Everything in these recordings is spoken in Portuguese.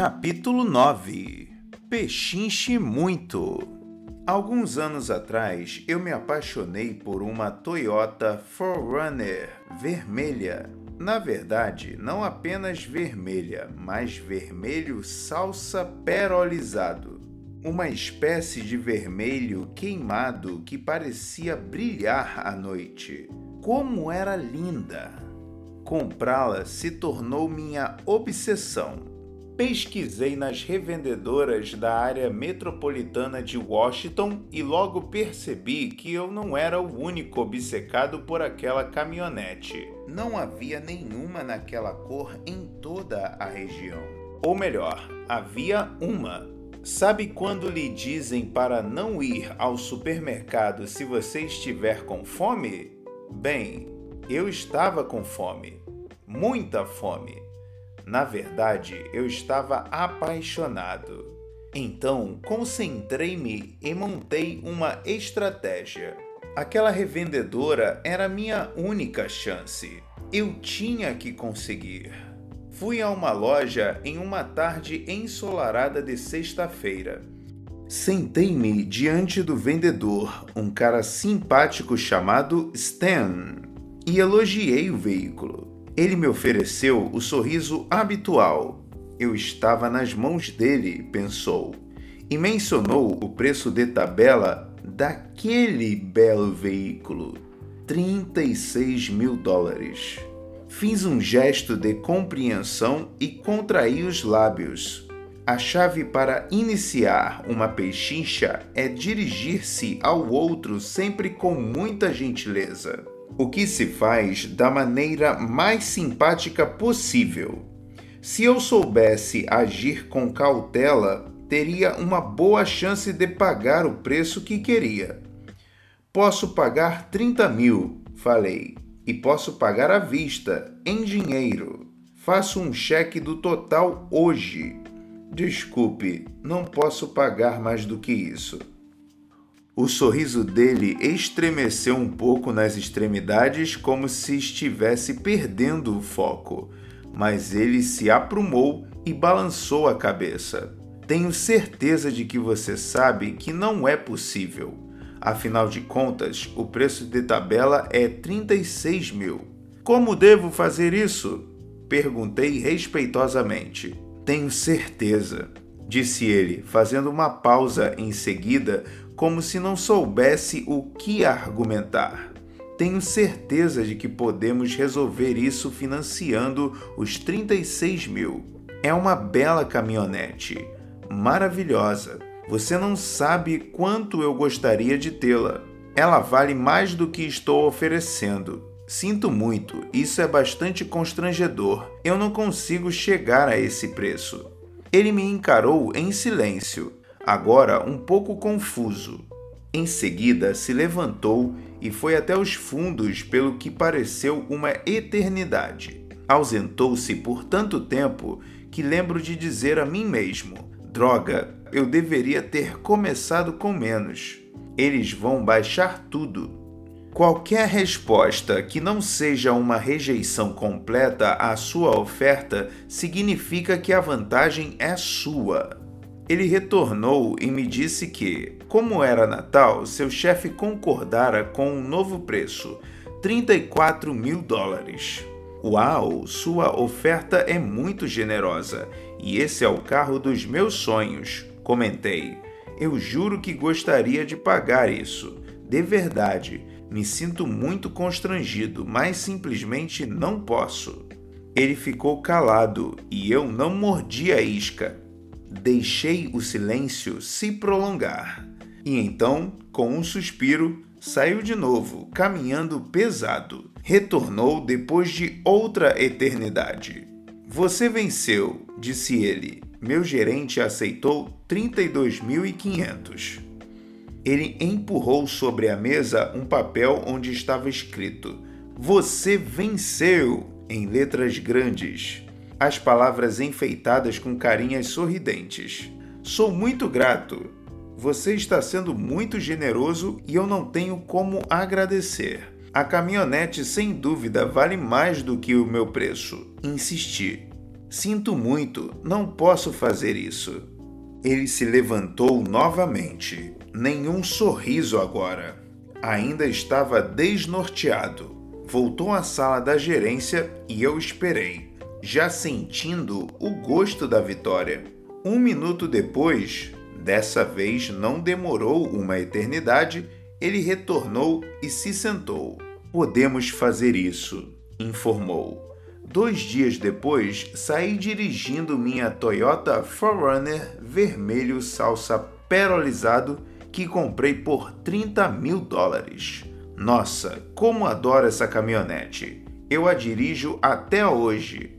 Capítulo 9 Pechinche muito. Alguns anos atrás, eu me apaixonei por uma Toyota 4Runner vermelha. Na verdade, não apenas vermelha, mas vermelho salsa perolizado. Uma espécie de vermelho queimado que parecia brilhar à noite. Como era linda! Comprá-la se tornou minha obsessão pesquisei nas revendedoras da área metropolitana de Washington e logo percebi que eu não era o único obcecado por aquela caminhonete. Não havia nenhuma naquela cor em toda a região. Ou melhor, havia uma. Sabe quando lhe dizem para não ir ao supermercado se você estiver com fome? Bem, eu estava com fome. Muita fome na verdade, eu estava apaixonado. Então, concentrei-me e montei uma estratégia. Aquela revendedora era minha única chance. Eu tinha que conseguir. Fui a uma loja em uma tarde ensolarada de sexta-feira. Sentei-me diante do vendedor, um cara simpático chamado Stan, e elogiei o veículo. Ele me ofereceu o sorriso habitual. Eu estava nas mãos dele, pensou, e mencionou o preço de tabela daquele belo veículo: 36 mil dólares. Fiz um gesto de compreensão e contraí os lábios. A chave para iniciar uma pechincha é dirigir-se ao outro sempre com muita gentileza o que se faz da maneira mais simpática possível. Se eu soubesse agir com cautela, teria uma boa chance de pagar o preço que queria. Posso pagar 30 mil, falei, e posso pagar à vista, em dinheiro. Faço um cheque do total hoje. Desculpe, não posso pagar mais do que isso. O sorriso dele estremeceu um pouco nas extremidades, como se estivesse perdendo o foco, mas ele se aprumou e balançou a cabeça. Tenho certeza de que você sabe que não é possível. Afinal de contas, o preço de tabela é 36 mil. Como devo fazer isso? Perguntei respeitosamente. Tenho certeza, disse ele, fazendo uma pausa em seguida, como se não soubesse o que argumentar. Tenho certeza de que podemos resolver isso financiando os 36 mil. É uma bela caminhonete, maravilhosa. Você não sabe quanto eu gostaria de tê-la. Ela vale mais do que estou oferecendo. Sinto muito, isso é bastante constrangedor. Eu não consigo chegar a esse preço. Ele me encarou em silêncio agora um pouco confuso. Em seguida, se levantou e foi até os fundos pelo que pareceu uma eternidade. Ausentou-se por tanto tempo que lembro de dizer a mim mesmo: droga, eu deveria ter começado com menos. Eles vão baixar tudo. Qualquer resposta que não seja uma rejeição completa à sua oferta significa que a vantagem é sua. Ele retornou e me disse que, como era Natal, seu chefe concordara com um novo preço, 34 mil dólares. Uau, sua oferta é muito generosa e esse é o carro dos meus sonhos, comentei. Eu juro que gostaria de pagar isso. De verdade, me sinto muito constrangido, mas simplesmente não posso. Ele ficou calado e eu não mordi a isca. Deixei o silêncio se prolongar. E então, com um suspiro, saiu de novo, caminhando pesado. Retornou depois de outra eternidade. Você venceu, disse ele. Meu gerente aceitou 32.500. Ele empurrou sobre a mesa um papel onde estava escrito: Você venceu! em letras grandes as palavras enfeitadas com carinhas sorridentes. Sou muito grato. Você está sendo muito generoso e eu não tenho como agradecer. A caminhonete sem dúvida vale mais do que o meu preço. Insisti. Sinto muito, não posso fazer isso. Ele se levantou novamente. Nenhum sorriso agora. Ainda estava desnorteado. Voltou à sala da gerência e eu esperei, já sentindo o gosto da vitória. Um minuto depois, dessa vez não demorou uma eternidade, ele retornou e se sentou. Podemos fazer isso, informou. Dois dias depois, saí dirigindo minha Toyota 4Runner vermelho salsa perolizado que comprei por 30 mil dólares. Nossa, como adoro essa caminhonete! Eu a dirijo até hoje.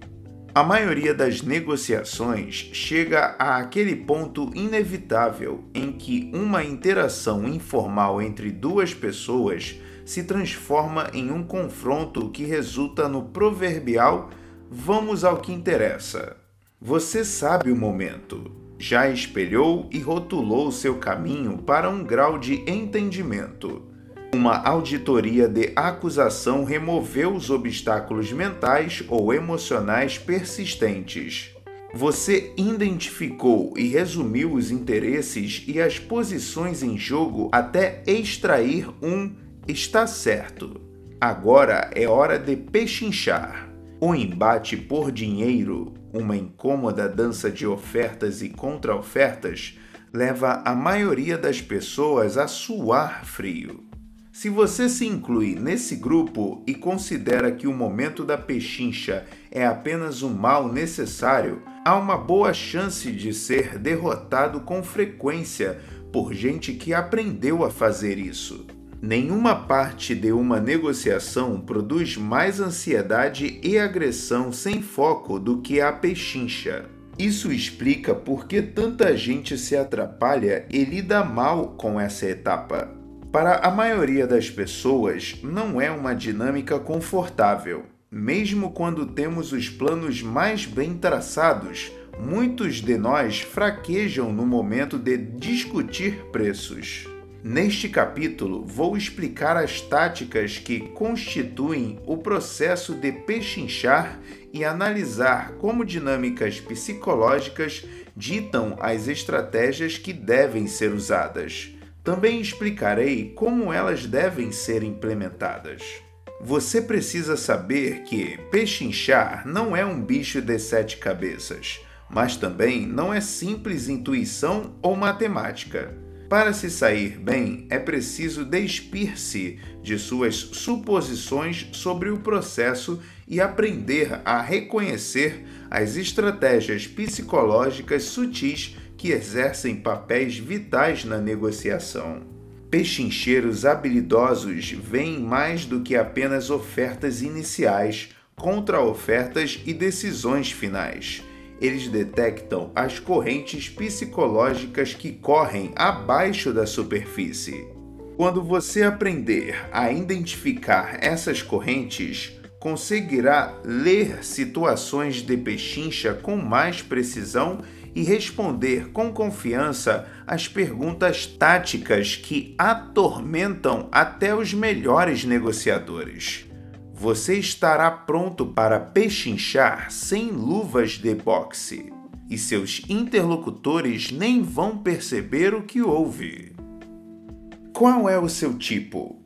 A maioria das negociações chega a aquele ponto inevitável em que uma interação informal entre duas pessoas se transforma em um confronto que resulta no proverbial vamos ao que interessa. Você sabe o momento. Já espelhou e rotulou seu caminho para um grau de entendimento. Uma auditoria de acusação removeu os obstáculos mentais ou emocionais persistentes. Você identificou e resumiu os interesses e as posições em jogo até extrair um Está certo. Agora é hora de pechinchar. O embate por dinheiro, uma incômoda dança de ofertas e contra-ofertas, leva a maioria das pessoas a suar frio. Se você se inclui nesse grupo e considera que o momento da pechincha é apenas um mal necessário, há uma boa chance de ser derrotado com frequência por gente que aprendeu a fazer isso. Nenhuma parte de uma negociação produz mais ansiedade e agressão sem foco do que a pechincha. Isso explica por que tanta gente se atrapalha e lida mal com essa etapa. Para a maioria das pessoas, não é uma dinâmica confortável. Mesmo quando temos os planos mais bem traçados, muitos de nós fraquejam no momento de discutir preços. Neste capítulo, vou explicar as táticas que constituem o processo de pechinchar e analisar como dinâmicas psicológicas ditam as estratégias que devem ser usadas. Também explicarei como elas devem ser implementadas. Você precisa saber que pechinchar não é um bicho de sete cabeças, mas também não é simples intuição ou matemática. Para se sair bem, é preciso despir-se de suas suposições sobre o processo e aprender a reconhecer as estratégias psicológicas sutis que exercem papéis vitais na negociação. Pechincheiros habilidosos veem mais do que apenas ofertas iniciais, contra-ofertas e decisões finais eles detectam as correntes psicológicas que correm abaixo da superfície. Quando você aprender a identificar essas correntes, conseguirá ler situações de pechincha com mais precisão e responder com confiança às perguntas táticas que atormentam até os melhores negociadores você estará pronto para pechinchar sem luvas de boxe e seus interlocutores nem vão perceber o que houve. Qual é o seu tipo?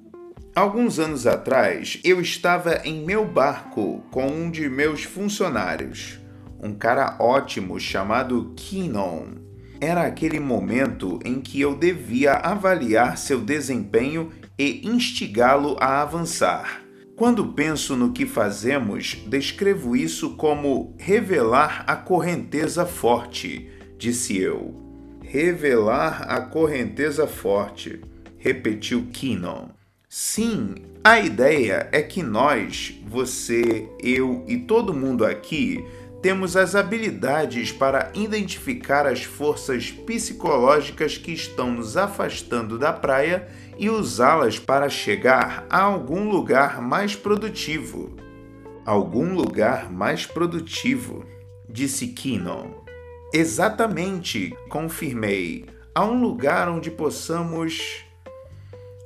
Alguns anos atrás, eu estava em meu barco com um de meus funcionários, um cara ótimo chamado Keenon. Era aquele momento em que eu devia avaliar seu desempenho e instigá-lo a avançar. Quando penso no que fazemos, descrevo isso como revelar a correnteza forte, disse eu. Revelar a correnteza forte, repetiu Keenan. Sim, a ideia é que nós, você, eu e todo mundo aqui, temos as habilidades para identificar as forças psicológicas que estão nos afastando da praia e usá-las para chegar a algum lugar mais produtivo. Algum lugar mais produtivo, disse Keenan. Exatamente, confirmei. Há um lugar onde possamos.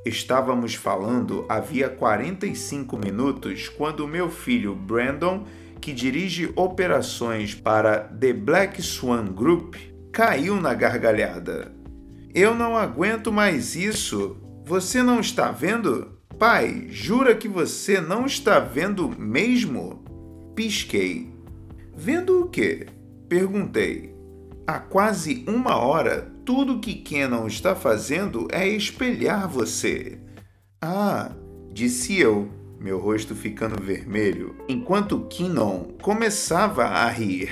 Estávamos falando havia 45 minutos quando meu filho Brandon que dirige operações para The Black Swan Group, caiu na gargalhada. Eu não aguento mais isso. Você não está vendo? Pai, jura que você não está vendo mesmo? Pisquei. Vendo o quê? Perguntei. Há quase uma hora, tudo que Kenon está fazendo é espelhar você. Ah, disse eu, meu rosto ficando vermelho, enquanto Kenon começava a rir.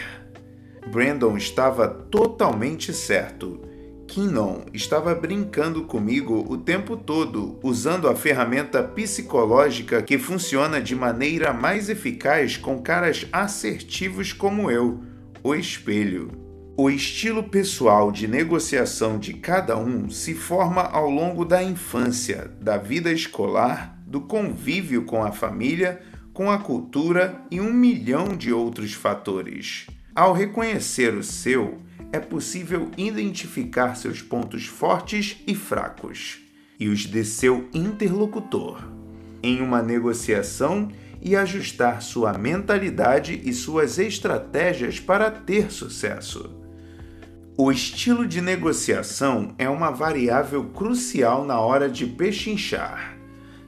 Brandon estava totalmente certo. Kinnon estava brincando comigo o tempo todo, usando a ferramenta psicológica que funciona de maneira mais eficaz com caras assertivos como eu, o espelho. O estilo pessoal de negociação de cada um se forma ao longo da infância, da vida escolar, do convívio com a família, com a cultura e um milhão de outros fatores. Ao reconhecer o seu, é possível identificar seus pontos fortes e fracos e os de seu interlocutor em uma negociação e ajustar sua mentalidade e suas estratégias para ter sucesso. O estilo de negociação é uma variável crucial na hora de pechinchar.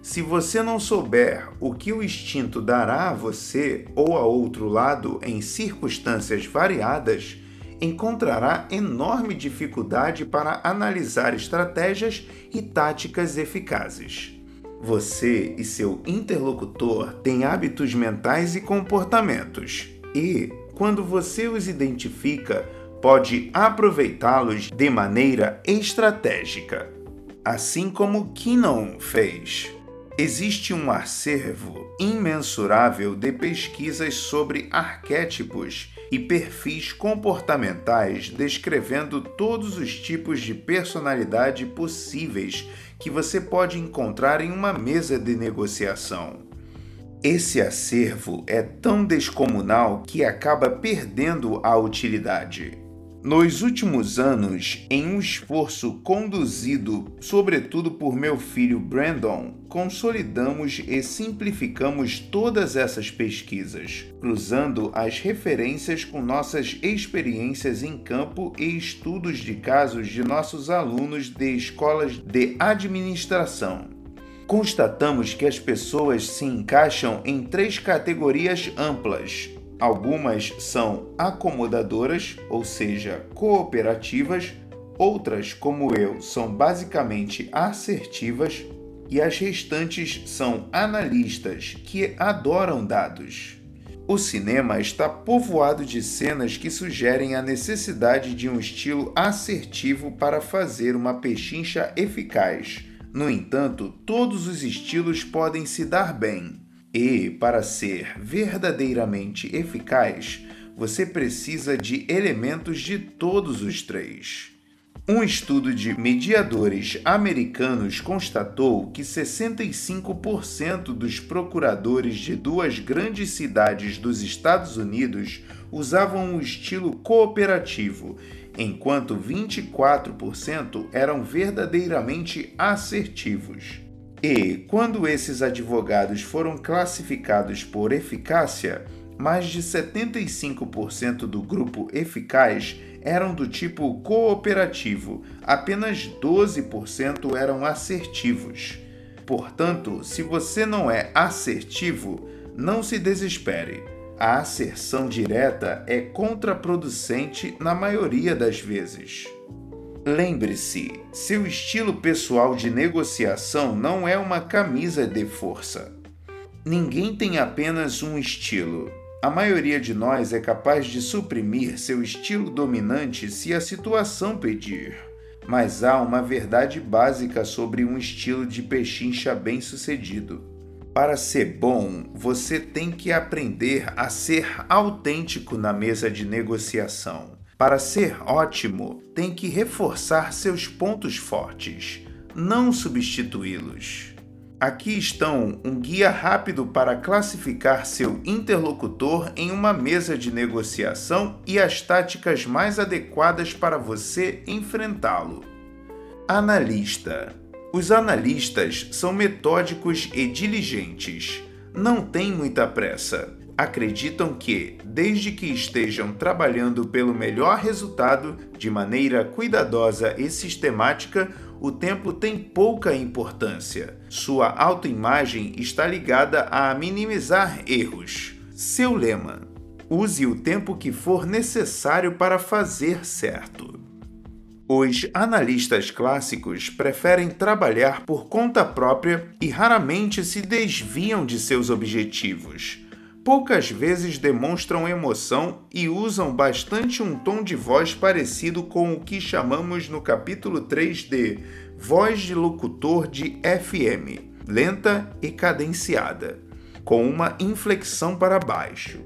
Se você não souber o que o instinto dará a você ou a outro lado em circunstâncias variadas, encontrará enorme dificuldade para analisar estratégias e táticas eficazes. Você e seu interlocutor têm hábitos mentais e comportamentos, e, quando você os identifica, pode aproveitá-los de maneira estratégica, assim como Kinnon fez. Existe um acervo imensurável de pesquisas sobre arquétipos e perfis comportamentais descrevendo todos os tipos de personalidade possíveis que você pode encontrar em uma mesa de negociação. Esse acervo é tão descomunal que acaba perdendo a utilidade. Nos últimos anos, em um esforço conduzido sobretudo por meu filho Brandon, consolidamos e simplificamos todas essas pesquisas, cruzando as referências com nossas experiências em campo e estudos de casos de nossos alunos de escolas de administração. Constatamos que as pessoas se encaixam em três categorias amplas Algumas são acomodadoras, ou seja, cooperativas, outras, como eu, são basicamente assertivas, e as restantes são analistas, que adoram dados. O cinema está povoado de cenas que sugerem a necessidade de um estilo assertivo para fazer uma pechincha eficaz. No entanto, todos os estilos podem se dar bem. E, para ser verdadeiramente eficaz, você precisa de elementos de todos os três. Um estudo de mediadores americanos constatou que 65% dos procuradores de duas grandes cidades dos Estados Unidos usavam o estilo cooperativo, enquanto 24% eram verdadeiramente assertivos. E, quando esses advogados foram classificados por eficácia, mais de 75% do grupo eficaz eram do tipo cooperativo, apenas 12% eram assertivos. Portanto, se você não é assertivo, não se desespere. A asserção direta é contraproducente na maioria das vezes. Lembre-se, seu estilo pessoal de negociação não é uma camisa de força. Ninguém tem apenas um estilo. A maioria de nós é capaz de suprimir seu estilo dominante se a situação pedir. Mas há uma verdade básica sobre um estilo de pechincha bem-sucedido. Para ser bom, você tem que aprender a ser autêntico na mesa de negociação. Para ser ótimo, tem que reforçar seus pontos fortes, não substituí-los. Aqui estão um guia rápido para classificar seu interlocutor em uma mesa de negociação e as táticas mais adequadas para você enfrentá-lo. Analista: Os analistas são metódicos e diligentes. Não têm muita pressa acreditam que, desde que estejam trabalhando pelo melhor resultado de maneira cuidadosa e sistemática, o tempo tem pouca importância. Sua autoimagem está ligada a minimizar erros. Seu lema: use o tempo que for necessário para fazer certo. Os analistas clássicos preferem trabalhar por conta própria e raramente se desviam de seus objetivos poucas vezes demonstram emoção e usam bastante um tom de voz parecido com o que chamamos no capítulo 3 de voz de locutor de FM, lenta e cadenciada, com uma inflexão para baixo.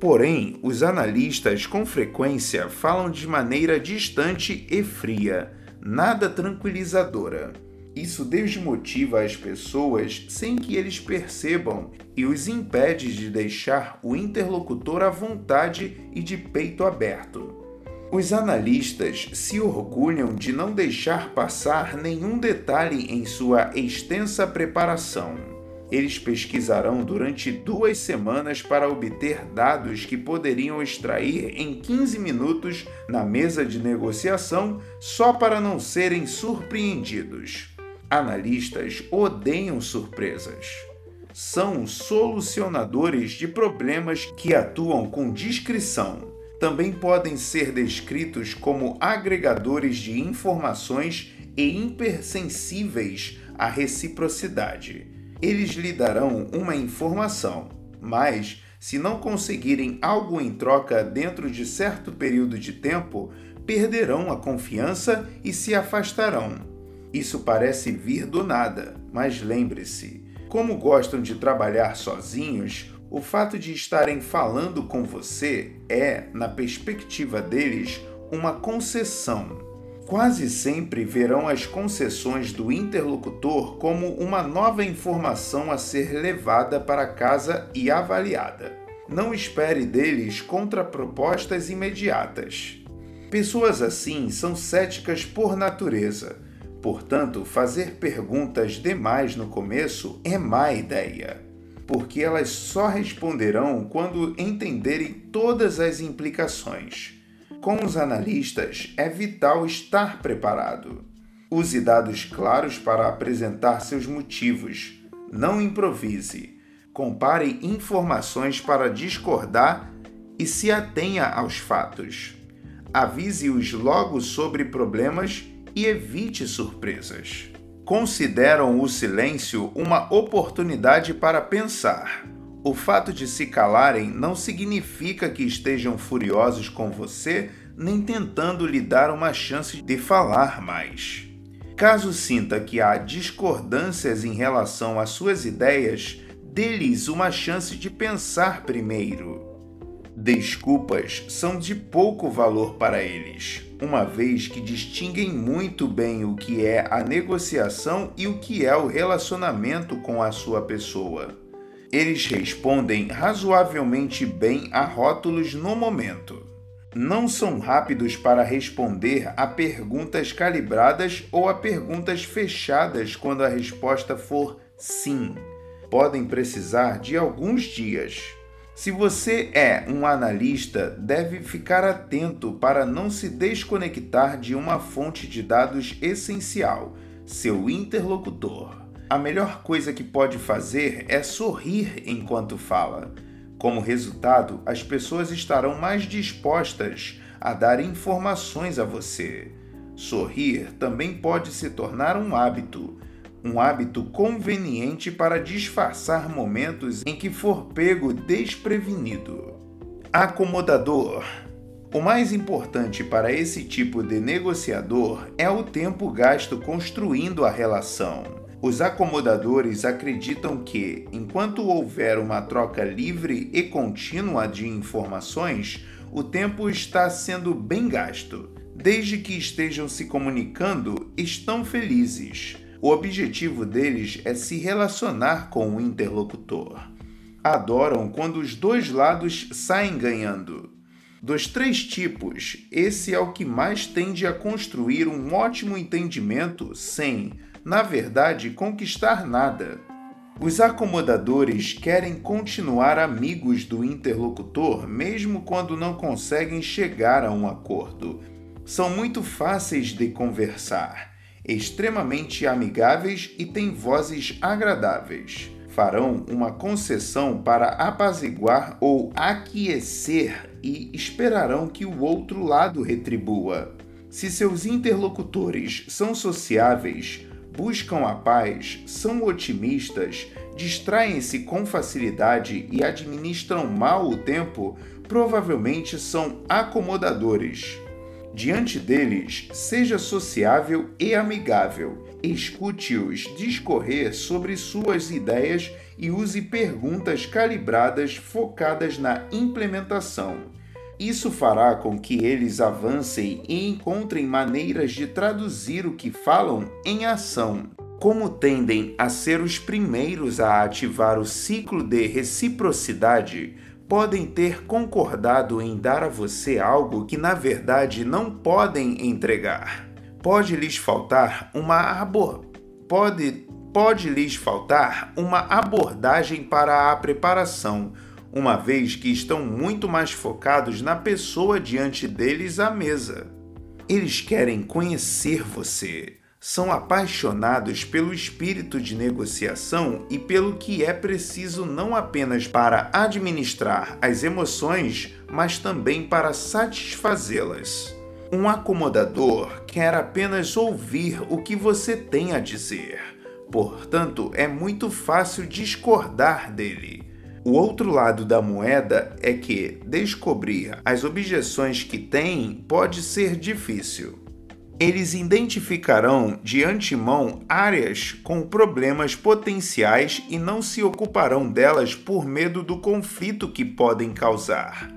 Porém, os analistas com frequência falam de maneira distante e fria, nada tranquilizadora. Isso desmotiva as pessoas sem que eles percebam e os impede de deixar o interlocutor à vontade e de peito aberto. Os analistas se orgulham de não deixar passar nenhum detalhe em sua extensa preparação. Eles pesquisarão durante duas semanas para obter dados que poderiam extrair em 15 minutos na mesa de negociação só para não serem surpreendidos. Analistas odeiam surpresas. São solucionadores de problemas que atuam com discrição. Também podem ser descritos como agregadores de informações e hipersensíveis à reciprocidade. Eles lhe darão uma informação, mas se não conseguirem algo em troca dentro de certo período de tempo, perderão a confiança e se afastarão. Isso parece vir do nada, mas lembre-se: como gostam de trabalhar sozinhos, o fato de estarem falando com você é, na perspectiva deles, uma concessão. Quase sempre verão as concessões do interlocutor como uma nova informação a ser levada para casa e avaliada. Não espere deles contrapropostas imediatas. Pessoas assim são céticas por natureza Portanto, fazer perguntas demais no começo é má ideia, porque elas só responderão quando entenderem todas as implicações. Com os analistas, é vital estar preparado. Use dados claros para apresentar seus motivos. Não improvise. Compare informações para discordar e se atenha aos fatos. Avise-os logo sobre problemas e evite surpresas. Consideram o silêncio uma oportunidade para pensar. O fato de se calarem não significa que estejam furiosos com você, nem tentando lhe dar uma chance de falar mais. Caso sinta que há discordâncias em relação às suas ideias, dê-lhes uma chance de pensar primeiro. Desculpas são de pouco valor para eles, uma vez que distinguem muito bem o que é a negociação e o que é o relacionamento com a sua pessoa. Eles respondem razoavelmente bem a rótulos no momento. Não são rápidos para responder a perguntas calibradas ou a perguntas fechadas quando a resposta for sim. Podem precisar de alguns dias. Se você é um analista, deve ficar atento para não se desconectar de uma fonte de dados essencial, seu interlocutor. A melhor coisa que pode fazer é sorrir enquanto fala. Como resultado, as pessoas estarão mais dispostas a dar informações a você. Sorrir também pode se tornar um hábito um hábito conveniente para disfarçar momentos em que for pego desprevenido. Acomodador. O mais importante para esse tipo de negociador é o tempo gasto construindo a relação. Os acomodadores acreditam que, enquanto houver uma troca livre e contínua de informações, o tempo está sendo bem gasto. Desde que estejam se comunicando, estão felizes. O objetivo deles é se relacionar com o interlocutor. Adoram quando os dois lados saem ganhando. Dos três tipos, esse é o que mais tende a construir um ótimo entendimento sem, na verdade, conquistar nada. Os acomodadores querem continuar amigos do interlocutor mesmo quando não conseguem chegar a um acordo. São muito fáceis de conversar, extremamente amigáveis e têm vozes agradáveis. Farão uma concessão para apaziguar ou aquecer e esperarão que o outro lado retribua. Se seus interlocutores são sociáveis, buscam a paz, são otimistas, distraem-se com facilidade e administram mal o tempo, provavelmente são acomodadores. Diante deles, seja sociável e amigável. Escute-os discorrer sobre suas ideias e use perguntas calibradas focadas na implementação. Isso fará com que eles avancem e encontrem maneiras de traduzir o que falam em ação. Como tendem a ser os primeiros a ativar o ciclo de reciprocidade, podem ter concordado em dar a você algo que na verdade não podem entregar. Pode lhes faltar uma abor... pode pode lhes faltar uma abordagem para a preparação uma vez que estão muito mais focados na pessoa diante deles à mesa. Eles querem conhecer você, são apaixonados pelo espírito de negociação e pelo que é preciso não apenas para administrar as emoções, mas também para satisfazê-las. Um acomodador quer apenas ouvir o que você tem a dizer. Portanto, é muito fácil discordar dele. O outro lado da moeda é que descobrir as objeções que têm pode ser difícil. Eles identificarão de antemão áreas com problemas potenciais e não se ocuparão delas por medo do conflito que podem causar.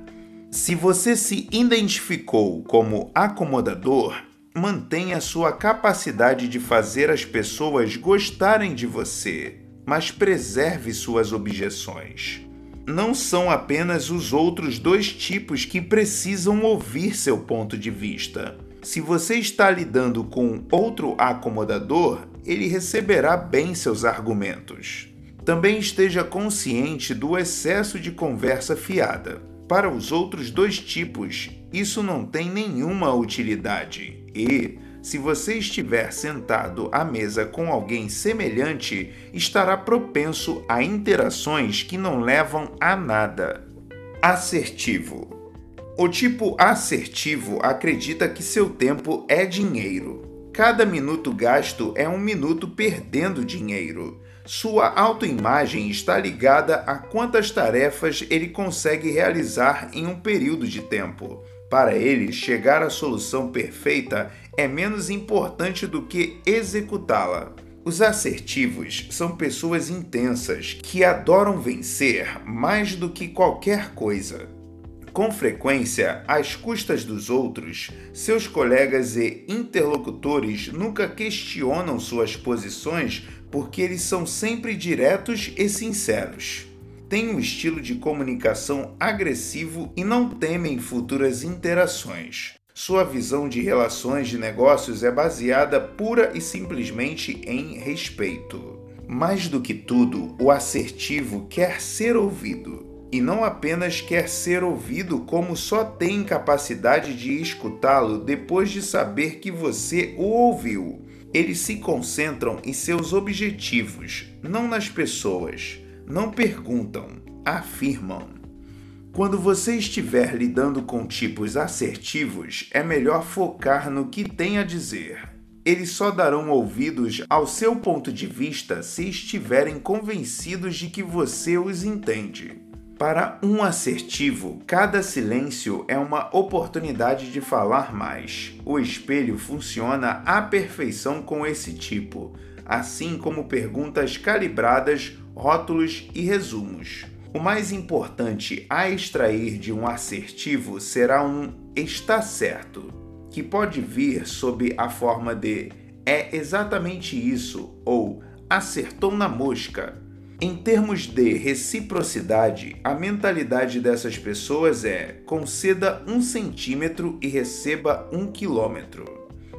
Se você se identificou como acomodador, mantenha sua capacidade de fazer as pessoas gostarem de você mas preserve suas objeções. Não são apenas os outros dois tipos que precisam ouvir seu ponto de vista. Se você está lidando com outro acomodador, ele receberá bem seus argumentos. Também esteja consciente do excesso de conversa fiada. Para os outros dois tipos, isso não tem nenhuma utilidade e, se você estiver sentado à mesa com alguém semelhante, estará propenso a interações que não levam a nada. Assertivo. O tipo assertivo acredita que seu tempo é dinheiro. Cada minuto gasto é um minuto perdendo dinheiro. Sua autoimagem está ligada a quantas tarefas ele consegue realizar em um período de tempo. Para ele, chegar à solução perfeita é menos importante do que executá-la. Os assertivos são pessoas intensas que adoram vencer mais do que qualquer coisa. Com frequência, às custas dos outros, seus colegas e interlocutores nunca questionam suas posições porque eles são sempre diretos e sinceros têm um estilo de comunicação agressivo e não temem futuras interações. Sua visão de relações de negócios é baseada pura e simplesmente em respeito. Mais do que tudo, o assertivo quer ser ouvido. E não apenas quer ser ouvido, como só tem capacidade de escutá-lo depois de saber que você o ouviu. Eles se concentram em seus objetivos, não nas pessoas não perguntam, afirmam. Quando você estiver lidando com tipos assertivos, é melhor focar no que tem a dizer. Eles só darão ouvidos ao seu ponto de vista se estiverem convencidos de que você os entende. Para um assertivo, cada silêncio é uma oportunidade de falar mais. O espelho funciona à perfeição com esse tipo, assim como perguntas calibradas rótulos e resumos. O mais importante a extrair de um assertivo será um está certo, que pode vir sob a forma de é exatamente isso ou acertou na mosca. Em termos de reciprocidade, a mentalidade dessas pessoas é conceda um centímetro e receba um quilômetro.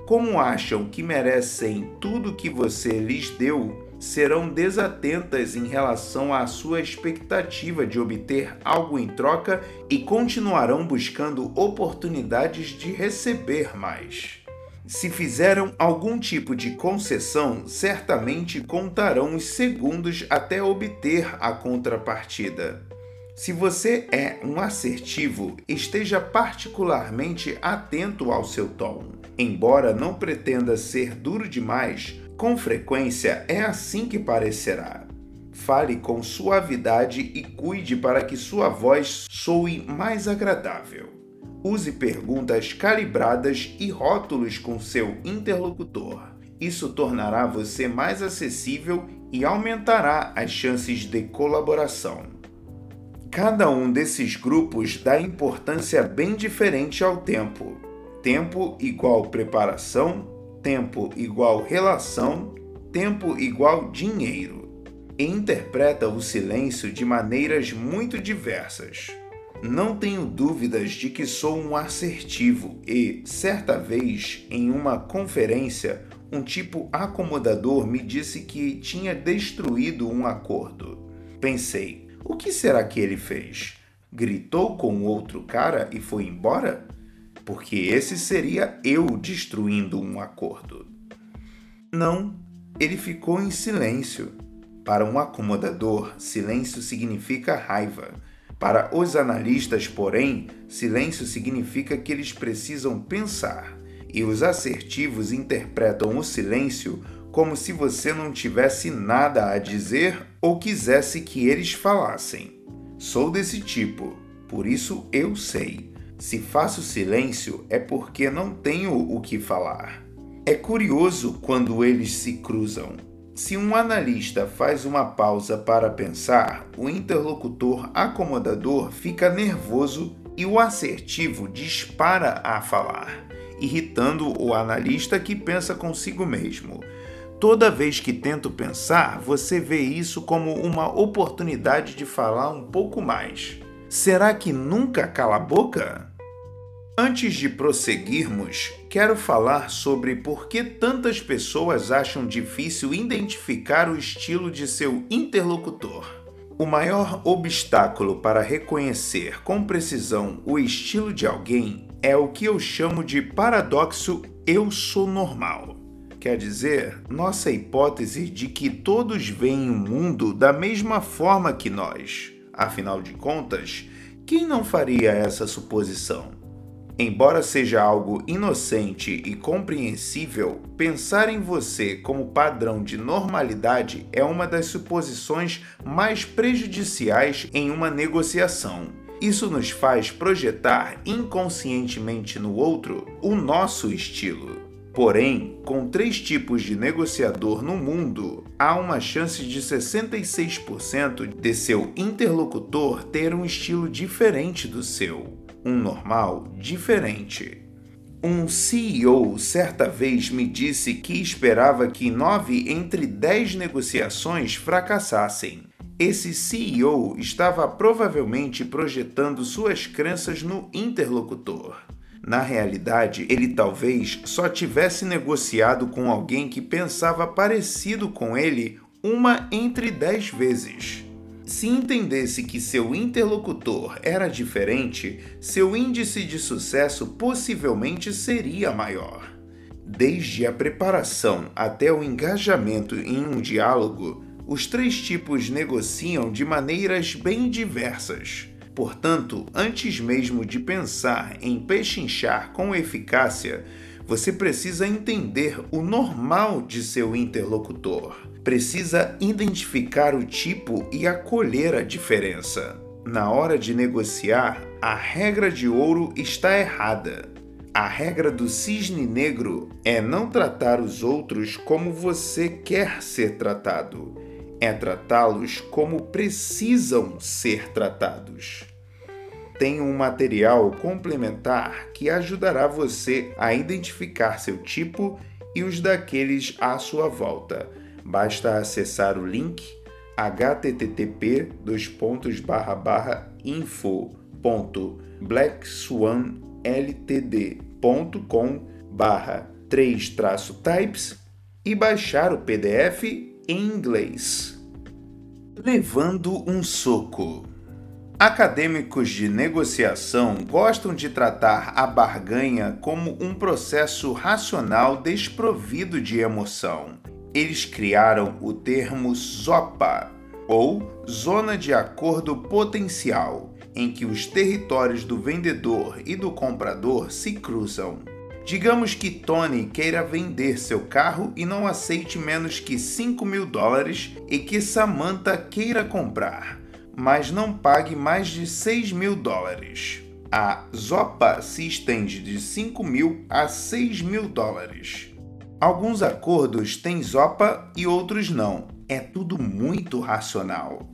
Como acham que merecem tudo que você lhes deu, serão desatentas em relação à sua expectativa de obter algo em troca e continuarão buscando oportunidades de receber mais. Se fizeram algum tipo de concessão, certamente contarão os segundos até obter a contrapartida. Se você é um assertivo, esteja particularmente atento ao seu tom. Embora não pretenda ser duro demais, com frequência é assim que parecerá. Fale com suavidade e cuide para que sua voz soe mais agradável. Use perguntas calibradas e rótulos com seu interlocutor. Isso tornará você mais acessível e aumentará as chances de colaboração. Cada um desses grupos dá importância bem diferente ao tempo. Tempo igual preparação, tempo igual relação, tempo igual dinheiro. E interpreta o silêncio de maneiras muito diversas. Não tenho dúvidas de que sou um assertivo e, certa vez, em uma conferência, um tipo acomodador me disse que tinha destruído um acordo. Pensei, o que será que ele fez? Gritou com outro cara e foi embora? Porque esse seria eu destruindo um acordo. Não, ele ficou em silêncio. Para um acomodador, silêncio significa raiva para os analistas, porém, silêncio significa que eles precisam pensar, e os assertivos interpretam o silêncio como se você não tivesse nada a dizer ou quisesse que eles falassem. Sou desse tipo, por isso eu sei. Se faço silêncio é porque não tenho o que falar. É curioso quando eles se cruzam. Se um analista faz uma pausa para pensar, o interlocutor acomodador fica nervoso e o assertivo dispara a falar, irritando o analista que pensa consigo mesmo. Toda vez que tento pensar, você vê isso como uma oportunidade de falar um pouco mais. Será que nunca cala a boca? Antes de prosseguirmos, quero falar sobre por que tantas pessoas acham difícil identificar o estilo de seu interlocutor. O maior obstáculo para reconhecer com precisão o estilo de alguém é o que eu chamo de paradoxo eu sou normal. Quer dizer, nossa hipótese de que todos veem o mundo da mesma forma que nós. Afinal de contas, quem não faria essa suposição? Embora seja algo inocente e compreensível, pensar em você como padrão de normalidade é uma das suposições mais prejudiciais em uma negociação. Isso nos faz projetar inconscientemente no outro o nosso estilo. Porém, com três tipos de negociador no mundo, há uma chance de 66% de seu interlocutor ter um estilo diferente do seu um normal diferente. Um CEO certa vez me disse que esperava que nove entre dez negociações fracassassem. Esse CEO estava provavelmente projetando suas crenças no interlocutor. Na realidade, ele talvez só tivesse negociado com alguém que pensava parecido com ele uma entre dez vezes. Se entendesse que seu interlocutor era diferente, seu índice de sucesso possivelmente seria maior. Desde a preparação até o engajamento em um diálogo, os três tipos negociam de maneiras bem diversas. Portanto, antes mesmo de pensar em pechinchar com eficácia, você precisa entender o normal de seu interlocutor precisa identificar o tipo e acolher a diferença. Na hora de negociar, a regra de ouro está errada. A regra do cisne negro é não tratar os outros como você quer ser tratado, é tratá-los como precisam ser tratados. Tem um material complementar que ajudará você a identificar seu tipo e os daqueles à sua volta basta acessar o link http info.blackswanltd.com barra 3-types e baixar o PDF em inglês. Levando um soco. Acadêmicos de negociação gostam de tratar a barganha como um processo racional desprovido de emoção. Eles criaram o termo ZOPA, ou Zona de Acordo Potencial, em que os territórios do vendedor e do comprador se cruzam. Digamos que Tony queira vender seu carro e não aceite menos que 5 mil dólares e que Samantha queira comprar, mas não pague mais de 6 mil dólares. A ZOPA se estende de 5 mil a 6 mil dólares. Alguns acordos têm ZOPA e outros não. É tudo muito racional.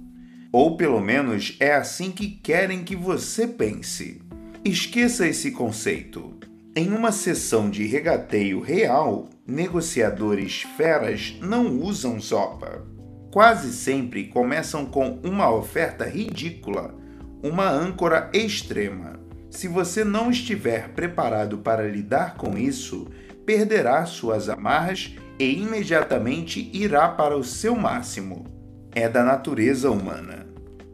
Ou pelo menos é assim que querem que você pense. Esqueça esse conceito. Em uma sessão de regateio real, negociadores feras não usam Zopa. Quase sempre começam com uma oferta ridícula, uma âncora extrema. Se você não estiver preparado para lidar com isso, perderá suas amarras e imediatamente irá para o seu máximo. É da natureza humana.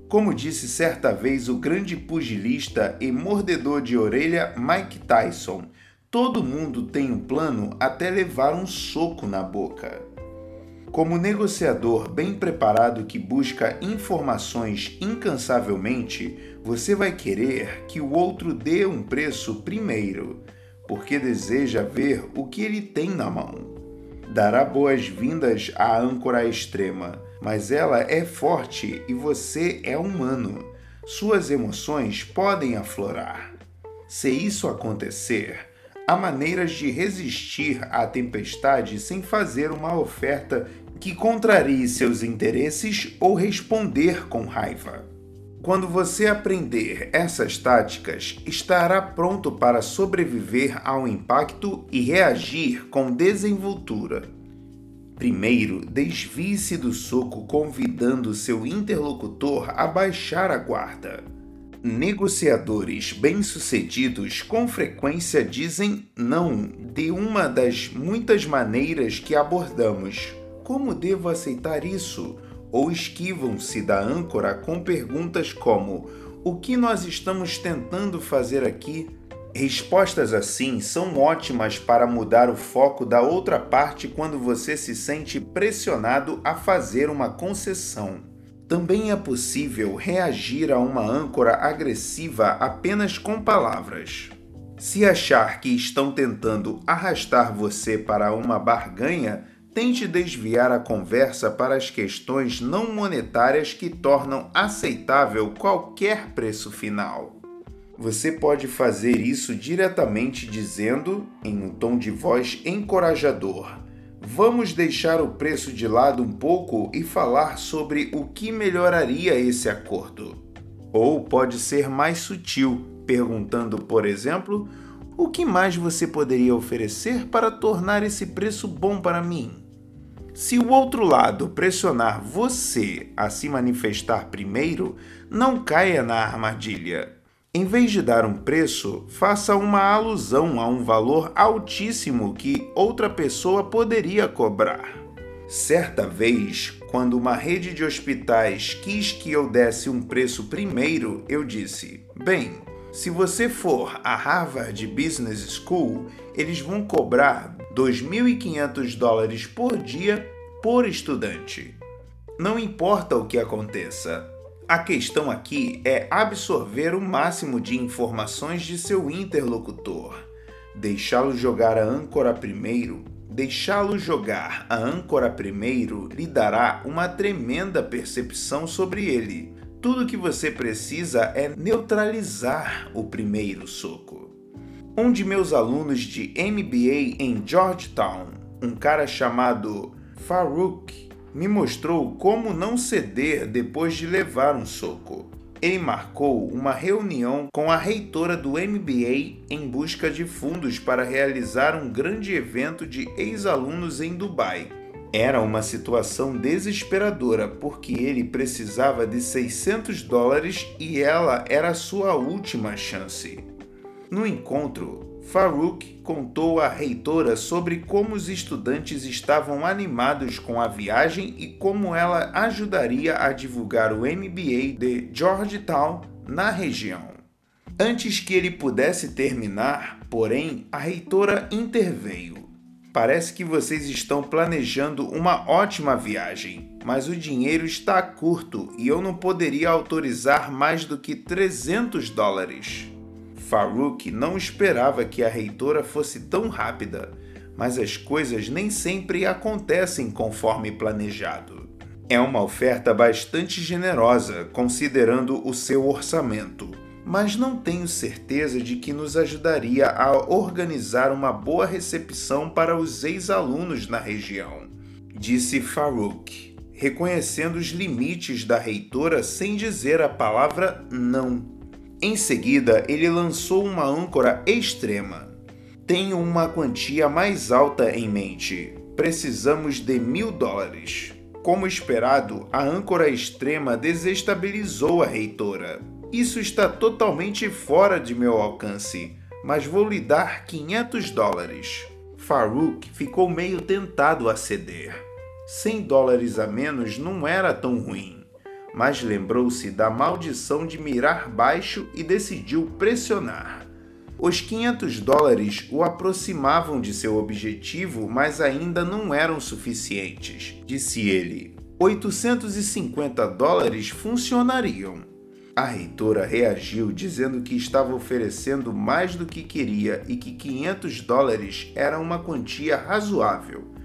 Como disse certa vez o grande pugilista e mordedor de orelha Mike Tyson, todo mundo tem um plano até levar um soco na boca. Como negociador bem preparado que busca informações incansavelmente, você vai querer que o outro dê um preço primeiro, porque deseja ver o que ele tem na mão. Dará boas-vindas à âncora extrema mas ela é forte e você é humano. Suas emoções podem aflorar. Se isso acontecer, há maneiras de resistir à tempestade sem fazer uma oferta que contrarie seus interesses ou responder com raiva. Quando você aprender essas táticas, estará pronto para sobreviver ao impacto e reagir com desenvoltura. Primeiro, desvie-se do soco convidando seu interlocutor a baixar a guarda. Negociadores bem-sucedidos com frequência dizem não de uma das muitas maneiras que abordamos. Como devo aceitar isso? Ou esquivam-se da âncora com perguntas como: O que nós estamos tentando fazer aqui? Respostas assim são ótimas para mudar o foco da outra parte quando você se sente pressionado a fazer uma concessão. Também é possível reagir a uma âncora agressiva apenas com palavras. Se achar que estão tentando arrastar você para uma barganha, tente desviar a conversa para as questões não monetárias que tornam aceitável qualquer preço final. Você pode fazer isso diretamente dizendo, em um tom de voz encorajador: Vamos deixar o preço de lado um pouco e falar sobre o que melhoraria esse acordo. Ou pode ser mais sutil, perguntando, por exemplo, o que mais você poderia oferecer para tornar esse preço bom para mim? Se o outro lado pressionar você a se manifestar primeiro, não caia na armadilha. Em vez de dar um preço, faça uma alusão a um valor altíssimo que outra pessoa poderia cobrar. Certa vez, quando uma rede de hospitais quis que eu desse um preço primeiro, eu disse: Bem, se você for a Harvard Business School, eles vão cobrar 2.500 dólares por dia por estudante. Não importa o que aconteça, a questão aqui é absorver o máximo de informações de seu interlocutor. Deixá-lo jogar a âncora primeiro, deixá-lo jogar a âncora primeiro lhe dará uma tremenda percepção sobre ele. Tudo que você precisa é neutralizar o primeiro soco. Um de meus alunos de MBA em Georgetown, um cara chamado Farouk, me mostrou como não ceder depois de levar um soco. Ele marcou uma reunião com a reitora do MBA em busca de fundos para realizar um grande evento de ex-alunos em Dubai. Era uma situação desesperadora porque ele precisava de 600 dólares e ela era sua última chance. No encontro, Farouk contou à reitora sobre como os estudantes estavam animados com a viagem e como ela ajudaria a divulgar o MBA de Georgetown na região. Antes que ele pudesse terminar, porém, a reitora interveio. Parece que vocês estão planejando uma ótima viagem, mas o dinheiro está curto e eu não poderia autorizar mais do que 300 dólares. Farouk não esperava que a reitora fosse tão rápida, mas as coisas nem sempre acontecem conforme planejado. É uma oferta bastante generosa, considerando o seu orçamento, mas não tenho certeza de que nos ajudaria a organizar uma boa recepção para os ex-alunos na região, disse Farouk, reconhecendo os limites da reitora sem dizer a palavra não. Em seguida, ele lançou uma âncora extrema. Tenho uma quantia mais alta em mente. Precisamos de mil dólares. Como esperado, a âncora extrema desestabilizou a reitora. Isso está totalmente fora de meu alcance, mas vou lhe dar 500 dólares. Farouk ficou meio tentado a ceder. 100 dólares a menos não era tão ruim mas lembrou-se da maldição de mirar baixo e decidiu pressionar. Os 500 dólares o aproximavam de seu objetivo, mas ainda não eram suficientes, disse ele. 850 dólares funcionariam. A reitora reagiu dizendo que estava oferecendo mais do que queria e que 500 dólares era uma quantia razoável.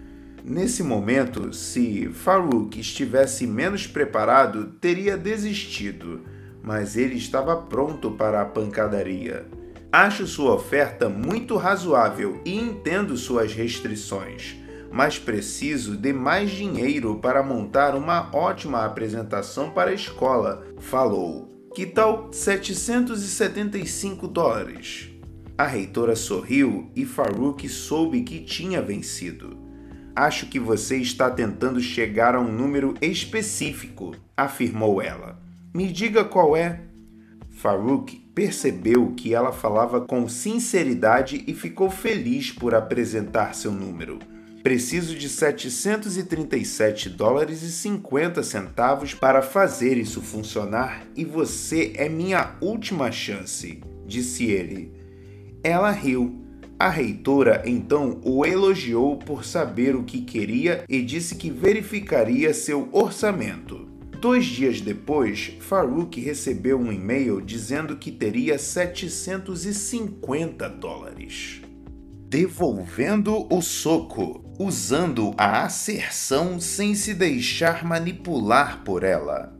Nesse momento, se Farouk estivesse menos preparado, teria desistido, mas ele estava pronto para a pancadaria. Acho sua oferta muito razoável e entendo suas restrições, mas preciso de mais dinheiro para montar uma ótima apresentação para a escola, falou. Que tal 775 dólares? A reitora sorriu e Farouk soube que tinha vencido. Acho que você está tentando chegar a um número específico, afirmou ela. Me diga qual é. Farouk percebeu que ela falava com sinceridade e ficou feliz por apresentar seu número. Preciso de 737 dólares e 50 centavos para fazer isso funcionar e você é minha última chance, disse ele. Ela riu a reitora então o elogiou por saber o que queria e disse que verificaria seu orçamento. Dois dias depois, Farouk recebeu um e-mail dizendo que teria 750 dólares. Devolvendo o soco, usando a asserção sem se deixar manipular por ela.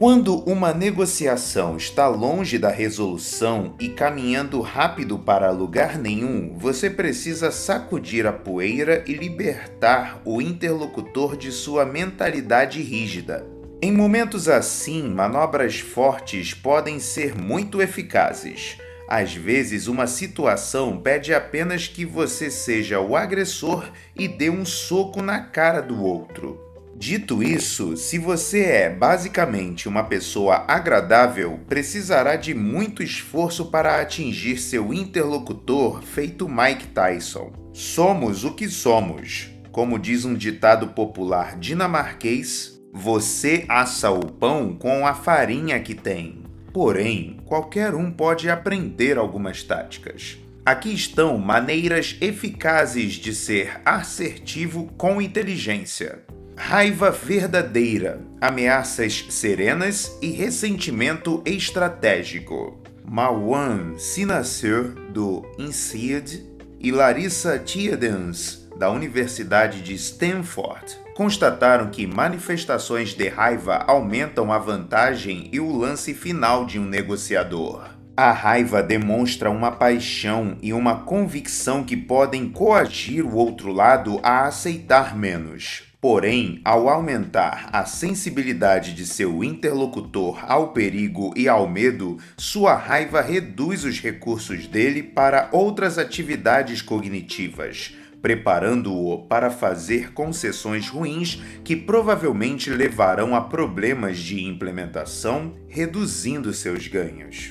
Quando uma negociação está longe da resolução e caminhando rápido para lugar nenhum, você precisa sacudir a poeira e libertar o interlocutor de sua mentalidade rígida. Em momentos assim, manobras fortes podem ser muito eficazes. Às vezes, uma situação pede apenas que você seja o agressor e dê um soco na cara do outro. Dito isso, se você é basicamente uma pessoa agradável, precisará de muito esforço para atingir seu interlocutor, feito Mike Tyson. Somos o que somos. Como diz um ditado popular dinamarquês, você assa o pão com a farinha que tem. Porém, qualquer um pode aprender algumas táticas. Aqui estão maneiras eficazes de ser assertivo com inteligência raiva verdadeira, ameaças serenas e ressentimento estratégico. Marwan Sinassur, do INSEAD, e Larissa Tiedens, da Universidade de Stanford, constataram que manifestações de raiva aumentam a vantagem e o lance final de um negociador. A raiva demonstra uma paixão e uma convicção que podem coagir o outro lado a aceitar menos. Porém, ao aumentar a sensibilidade de seu interlocutor ao perigo e ao medo, sua raiva reduz os recursos dele para outras atividades cognitivas, preparando-o para fazer concessões ruins que provavelmente levarão a problemas de implementação, reduzindo seus ganhos.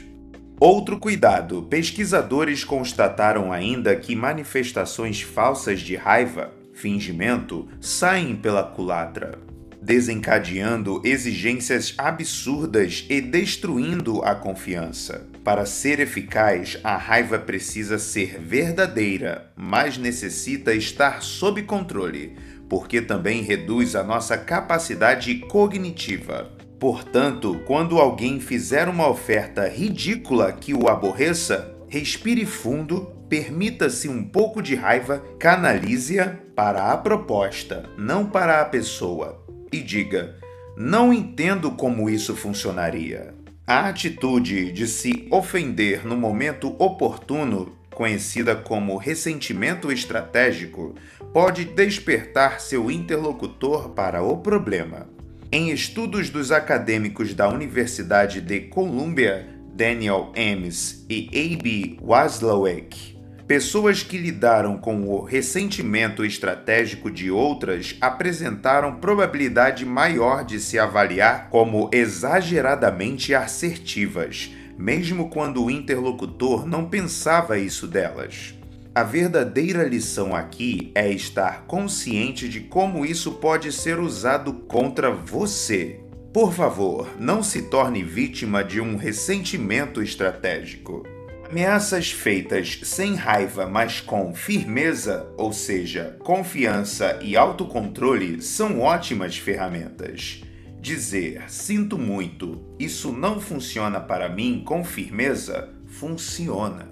Outro cuidado: pesquisadores constataram ainda que manifestações falsas de raiva, fingimento, saem pela culatra, desencadeando exigências absurdas e destruindo a confiança. Para ser eficaz, a raiva precisa ser verdadeira, mas necessita estar sob controle, porque também reduz a nossa capacidade cognitiva. Portanto, quando alguém fizer uma oferta ridícula que o aborreça, respire fundo, permita-se um pouco de raiva, canalize-a para a proposta, não para a pessoa, e diga: Não entendo como isso funcionaria. A atitude de se ofender no momento oportuno, conhecida como ressentimento estratégico, pode despertar seu interlocutor para o problema. Em estudos dos acadêmicos da Universidade de Columbia, Daniel Ames e A.B. Waslawek, pessoas que lidaram com o ressentimento estratégico de outras apresentaram probabilidade maior de se avaliar como exageradamente assertivas, mesmo quando o interlocutor não pensava isso delas. A verdadeira lição aqui é estar consciente de como isso pode ser usado contra você. Por favor, não se torne vítima de um ressentimento estratégico. Ameaças feitas sem raiva, mas com firmeza, ou seja, confiança e autocontrole, são ótimas ferramentas. Dizer sinto muito, isso não funciona para mim com firmeza, funciona.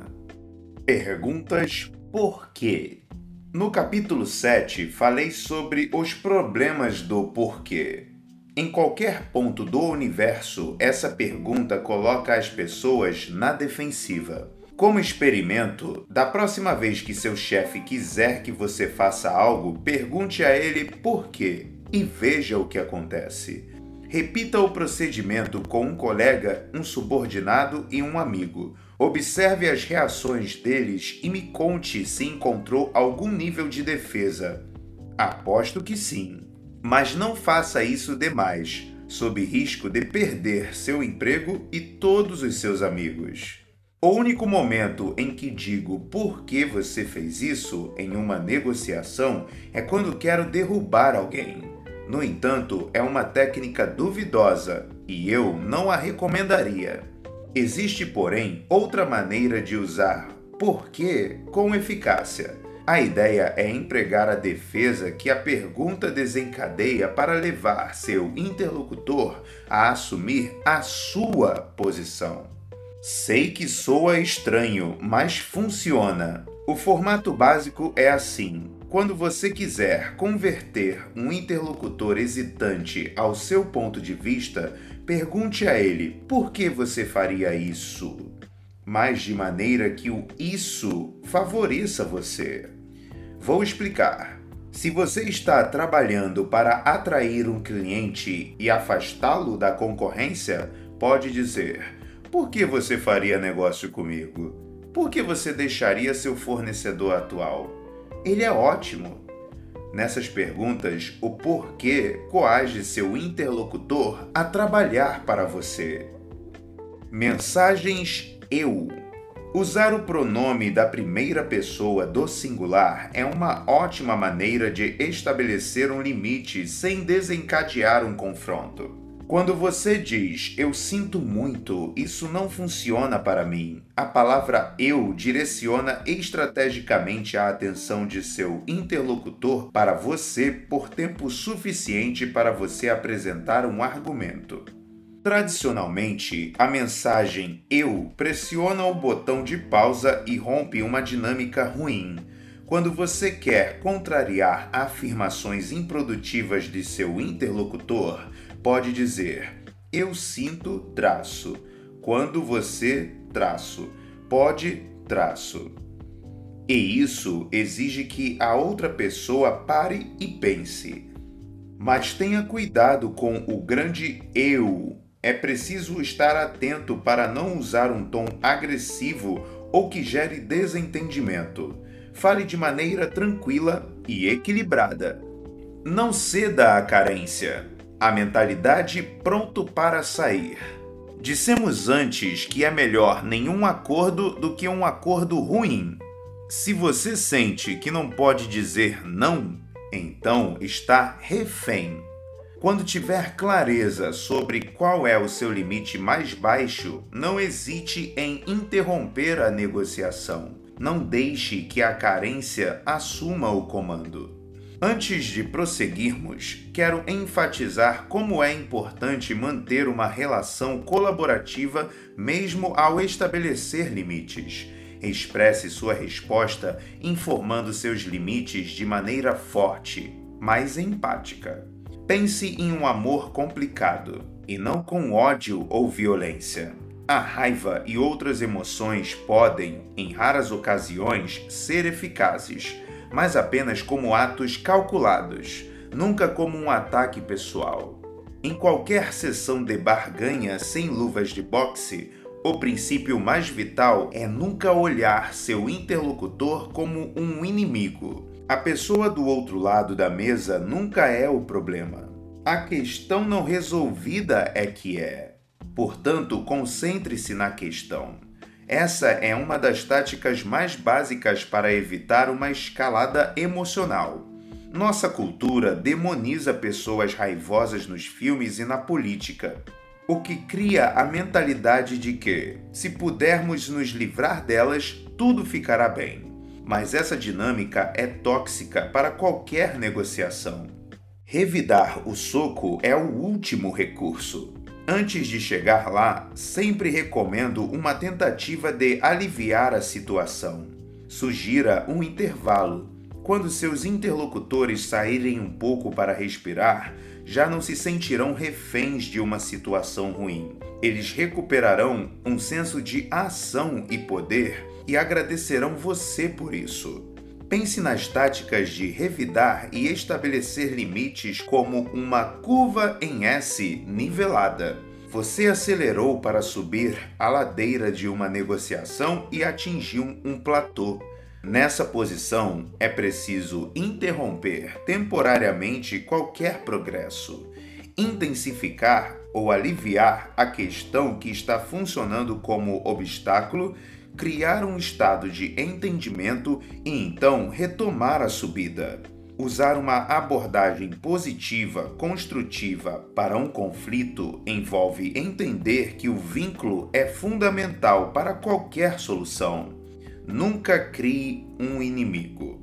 Perguntas por quê? No capítulo 7, falei sobre os problemas do porquê. Em qualquer ponto do universo, essa pergunta coloca as pessoas na defensiva. Como experimento, da próxima vez que seu chefe quiser que você faça algo, pergunte a ele por quê e veja o que acontece. Repita o procedimento com um colega, um subordinado e um amigo. Observe as reações deles e me conte se encontrou algum nível de defesa. Aposto que sim. Mas não faça isso demais, sob risco de perder seu emprego e todos os seus amigos. O único momento em que digo por que você fez isso em uma negociação é quando quero derrubar alguém. No entanto, é uma técnica duvidosa e eu não a recomendaria. Existe, porém, outra maneira de usar porquê com eficácia. A ideia é empregar a defesa que a pergunta desencadeia para levar seu interlocutor a assumir a sua posição. Sei que soa estranho, mas funciona. O formato básico é assim: quando você quiser converter um interlocutor hesitante ao seu ponto de vista, pergunte a ele por que você faria isso, mas de maneira que o isso favoreça você. Vou explicar. Se você está trabalhando para atrair um cliente e afastá-lo da concorrência, pode dizer: Por que você faria negócio comigo? Por que você deixaria seu fornecedor atual? Ele é ótimo. Nessas perguntas, o porquê coage seu interlocutor a trabalhar para você. Mensagens eu. Usar o pronome da primeira pessoa do singular é uma ótima maneira de estabelecer um limite sem desencadear um confronto. Quando você diz eu sinto muito, isso não funciona para mim. A palavra eu direciona estrategicamente a atenção de seu interlocutor para você por tempo suficiente para você apresentar um argumento. Tradicionalmente, a mensagem eu pressiona o botão de pausa e rompe uma dinâmica ruim. Quando você quer contrariar afirmações improdutivas de seu interlocutor, pode dizer: Eu sinto traço. Quando você traço, pode traço. E isso exige que a outra pessoa pare e pense. Mas tenha cuidado com o grande eu. É preciso estar atento para não usar um tom agressivo ou que gere desentendimento. Fale de maneira tranquila e equilibrada. Não ceda à carência. A mentalidade pronto para sair. Dissemos antes que é melhor nenhum acordo do que um acordo ruim. Se você sente que não pode dizer não, então está refém. Quando tiver clareza sobre qual é o seu limite mais baixo, não hesite em interromper a negociação. Não deixe que a carência assuma o comando. Antes de prosseguirmos, quero enfatizar como é importante manter uma relação colaborativa mesmo ao estabelecer limites. Expresse sua resposta informando seus limites de maneira forte, mas empática. Pense em um amor complicado e não com ódio ou violência. A raiva e outras emoções podem, em raras ocasiões, ser eficazes mas apenas como atos calculados, nunca como um ataque pessoal. Em qualquer sessão de barganha sem luvas de boxe, o princípio mais vital é nunca olhar seu interlocutor como um inimigo. A pessoa do outro lado da mesa nunca é o problema. A questão não resolvida é que é. Portanto, concentre-se na questão. Essa é uma das táticas mais básicas para evitar uma escalada emocional. Nossa cultura demoniza pessoas raivosas nos filmes e na política, o que cria a mentalidade de que, se pudermos nos livrar delas, tudo ficará bem. Mas essa dinâmica é tóxica para qualquer negociação. Revidar o soco é o último recurso. Antes de chegar lá, sempre recomendo uma tentativa de aliviar a situação. Sugira um intervalo. Quando seus interlocutores saírem um pouco para respirar, já não se sentirão reféns de uma situação ruim. Eles recuperarão um senso de ação e poder e agradecerão você por isso. Pense nas táticas de revidar e estabelecer limites como uma curva em S nivelada. Você acelerou para subir a ladeira de uma negociação e atingiu um platô. Nessa posição, é preciso interromper temporariamente qualquer progresso, intensificar ou aliviar a questão que está funcionando como obstáculo criar um estado de entendimento e então retomar a subida. Usar uma abordagem positiva, construtiva para um conflito envolve entender que o vínculo é fundamental para qualquer solução. Nunca crie um inimigo.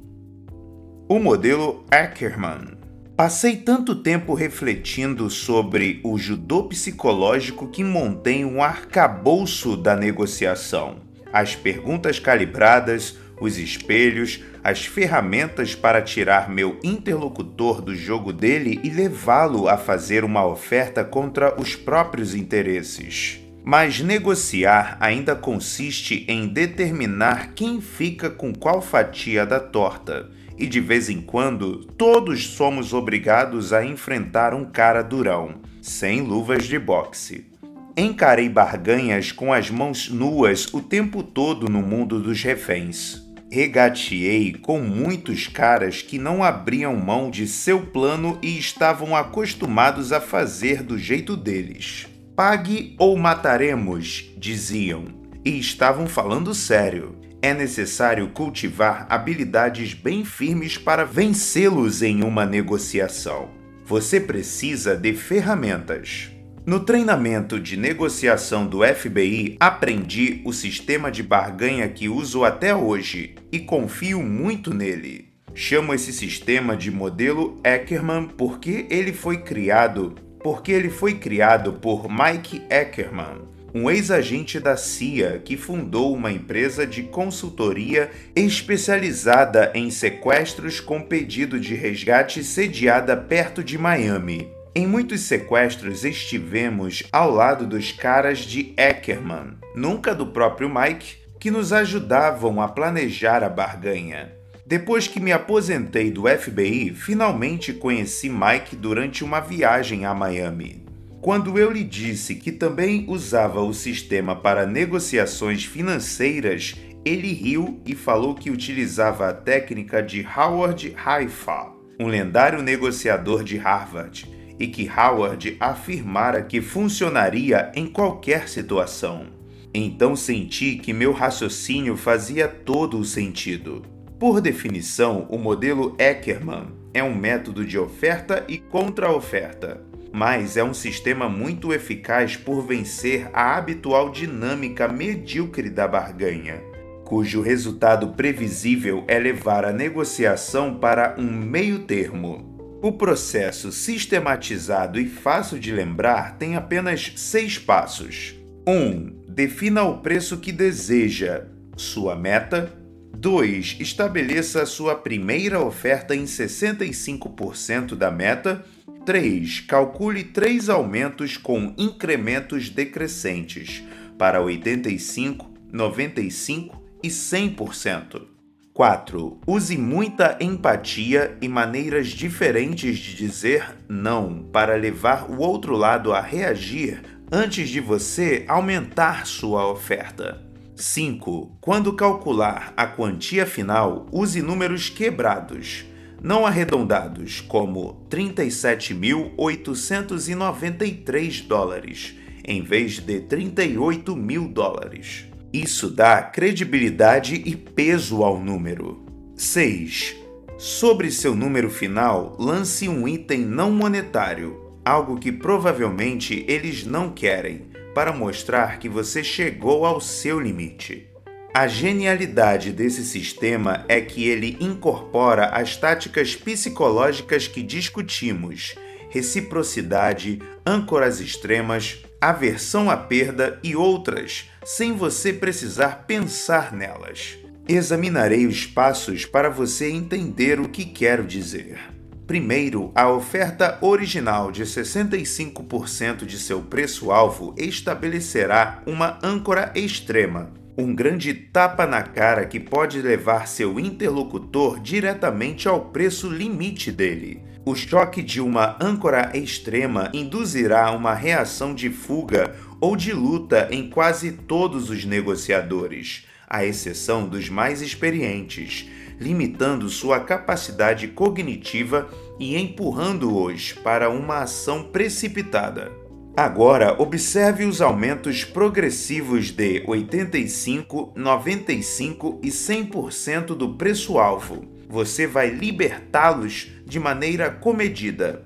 O modelo Ackerman. Passei tanto tempo refletindo sobre o judô psicológico que montei um arcabouço da negociação as perguntas calibradas, os espelhos, as ferramentas para tirar meu interlocutor do jogo dele e levá-lo a fazer uma oferta contra os próprios interesses. Mas negociar ainda consiste em determinar quem fica com qual fatia da torta. E de vez em quando, todos somos obrigados a enfrentar um cara durão, sem luvas de boxe. Encarei barganhas com as mãos nuas o tempo todo no mundo dos reféns. Regateei com muitos caras que não abriam mão de seu plano e estavam acostumados a fazer do jeito deles. Pague ou mataremos, diziam, e estavam falando sério. É necessário cultivar habilidades bem firmes para vencê-los em uma negociação. Você precisa de ferramentas. No treinamento de negociação do FBI, aprendi o sistema de barganha que uso até hoje e confio muito nele. Chamo esse sistema de modelo Ackerman porque ele foi criado, porque ele foi criado por Mike Ackerman, um ex-agente da CIA que fundou uma empresa de consultoria especializada em sequestros com pedido de resgate sediada perto de Miami. Em muitos sequestros estivemos ao lado dos caras de Ackerman, nunca do próprio Mike, que nos ajudavam a planejar a barganha. Depois que me aposentei do FBI, finalmente conheci Mike durante uma viagem a Miami. Quando eu lhe disse que também usava o sistema para negociações financeiras, ele riu e falou que utilizava a técnica de Howard Haifa, um lendário negociador de Harvard e que Howard afirmara que funcionaria em qualquer situação. Então senti que meu raciocínio fazia todo o sentido. Por definição, o modelo Eckermann é um método de oferta e contra-oferta, mas é um sistema muito eficaz por vencer a habitual dinâmica medíocre da barganha, cujo resultado previsível é levar a negociação para um meio-termo. O processo sistematizado e fácil de lembrar tem apenas seis passos. 1. Um, defina o preço que deseja, sua meta. 2. Estabeleça sua primeira oferta em 65% da meta. 3. Calcule três aumentos com incrementos decrescentes para 85, 95 e 100%. 4. Use muita empatia e maneiras diferentes de dizer não para levar o outro lado a reagir antes de você aumentar sua oferta. 5. Quando calcular a quantia final, use números quebrados, não arredondados, como 37.893 dólares, em vez de 38 mil dólares. Isso dá credibilidade e peso ao número. 6. Sobre seu número final, lance um item não monetário, algo que provavelmente eles não querem, para mostrar que você chegou ao seu limite. A genialidade desse sistema é que ele incorpora as táticas psicológicas que discutimos: reciprocidade, âncoras extremas, aversão à perda e outras, sem você precisar pensar nelas. Examinarei os passos para você entender o que quero dizer. Primeiro, a oferta original de 65% de seu preço-alvo estabelecerá uma âncora extrema, um grande tapa na cara que pode levar seu interlocutor diretamente ao preço limite dele. O choque de uma âncora extrema induzirá uma reação de fuga ou de luta em quase todos os negociadores, à exceção dos mais experientes, limitando sua capacidade cognitiva e empurrando-os para uma ação precipitada. Agora, observe os aumentos progressivos de 85, 95 e 100% do preço-alvo você vai libertá-los de maneira comedida.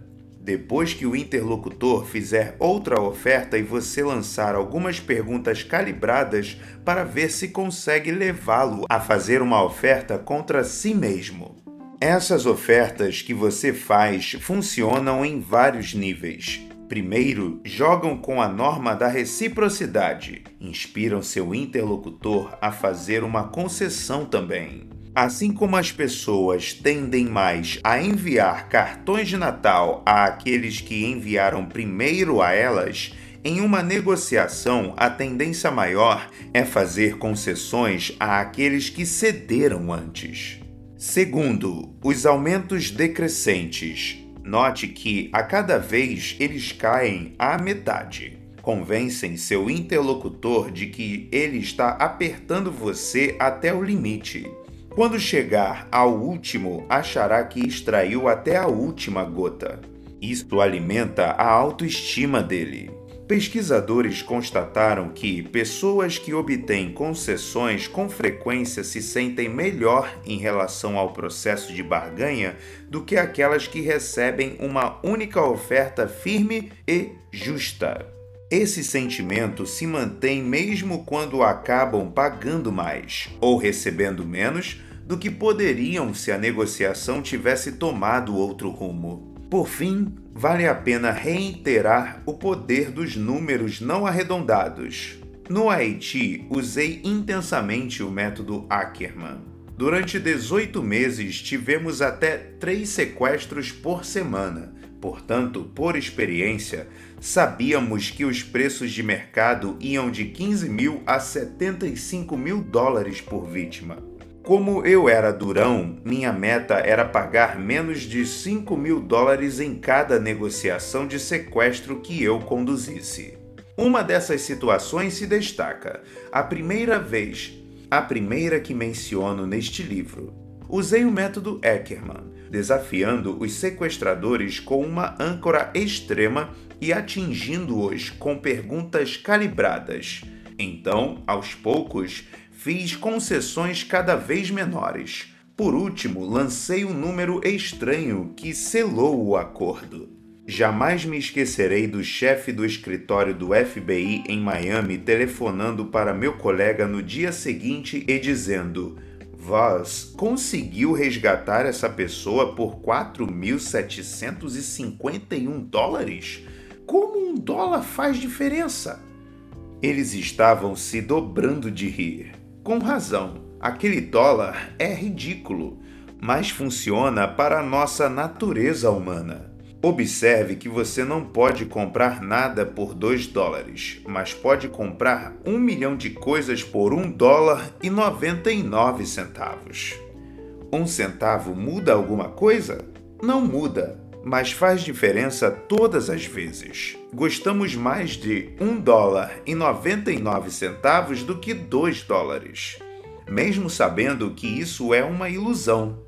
Depois que o interlocutor fizer outra oferta e você lançar algumas perguntas calibradas para ver se consegue levá-lo a fazer uma oferta contra si mesmo. Essas ofertas que você faz funcionam em vários níveis. Primeiro, jogam com a norma da reciprocidade, inspiram seu interlocutor a fazer uma concessão também. Assim como as pessoas tendem mais a enviar cartões de Natal àqueles que enviaram primeiro a elas, em uma negociação a tendência maior é fazer concessões àqueles que cederam antes. Segundo, os aumentos decrescentes. Note que a cada vez eles caem à metade. Convencem seu interlocutor de que ele está apertando você até o limite. Quando chegar ao último, achará que extraiu até a última gota. Isto alimenta a autoestima dele. Pesquisadores constataram que pessoas que obtêm concessões com frequência se sentem melhor em relação ao processo de barganha do que aquelas que recebem uma única oferta firme e justa. Esse sentimento se mantém mesmo quando acabam pagando mais ou recebendo menos do que poderiam se a negociação tivesse tomado outro rumo. Por fim, vale a pena reiterar o poder dos números não arredondados. No Haiti, usei intensamente o método Ackerman. Durante 18 meses, tivemos até três sequestros por semana. Portanto, por experiência, sabíamos que os preços de mercado iam de 15 mil a 75 mil dólares por vítima. Como eu era durão, minha meta era pagar menos de 5 mil dólares em cada negociação de sequestro que eu conduzisse. Uma dessas situações se destaca, a primeira vez, a primeira que menciono neste livro. usei o método Eckermann, desafiando os sequestradores com uma âncora extrema e atingindo-os com perguntas calibradas. Então, aos poucos, fiz concessões cada vez menores. Por último, lancei um número estranho que selou o acordo. Jamais me esquecerei do chefe do escritório do FBI em Miami telefonando para meu colega no dia seguinte e dizendo: Voz conseguiu resgatar essa pessoa por 4.751 dólares? Como um dólar faz diferença? Eles estavam se dobrando de rir. Com razão, aquele dólar é ridículo, mas funciona para a nossa natureza humana. Observe que você não pode comprar nada por 2 dólares, mas pode comprar um milhão de coisas por 1 dólar e 99 centavos. Um centavo muda alguma coisa? Não muda, mas faz diferença todas as vezes. Gostamos mais de 1 dólar e 99 centavos do que 2 dólares, mesmo sabendo que isso é uma ilusão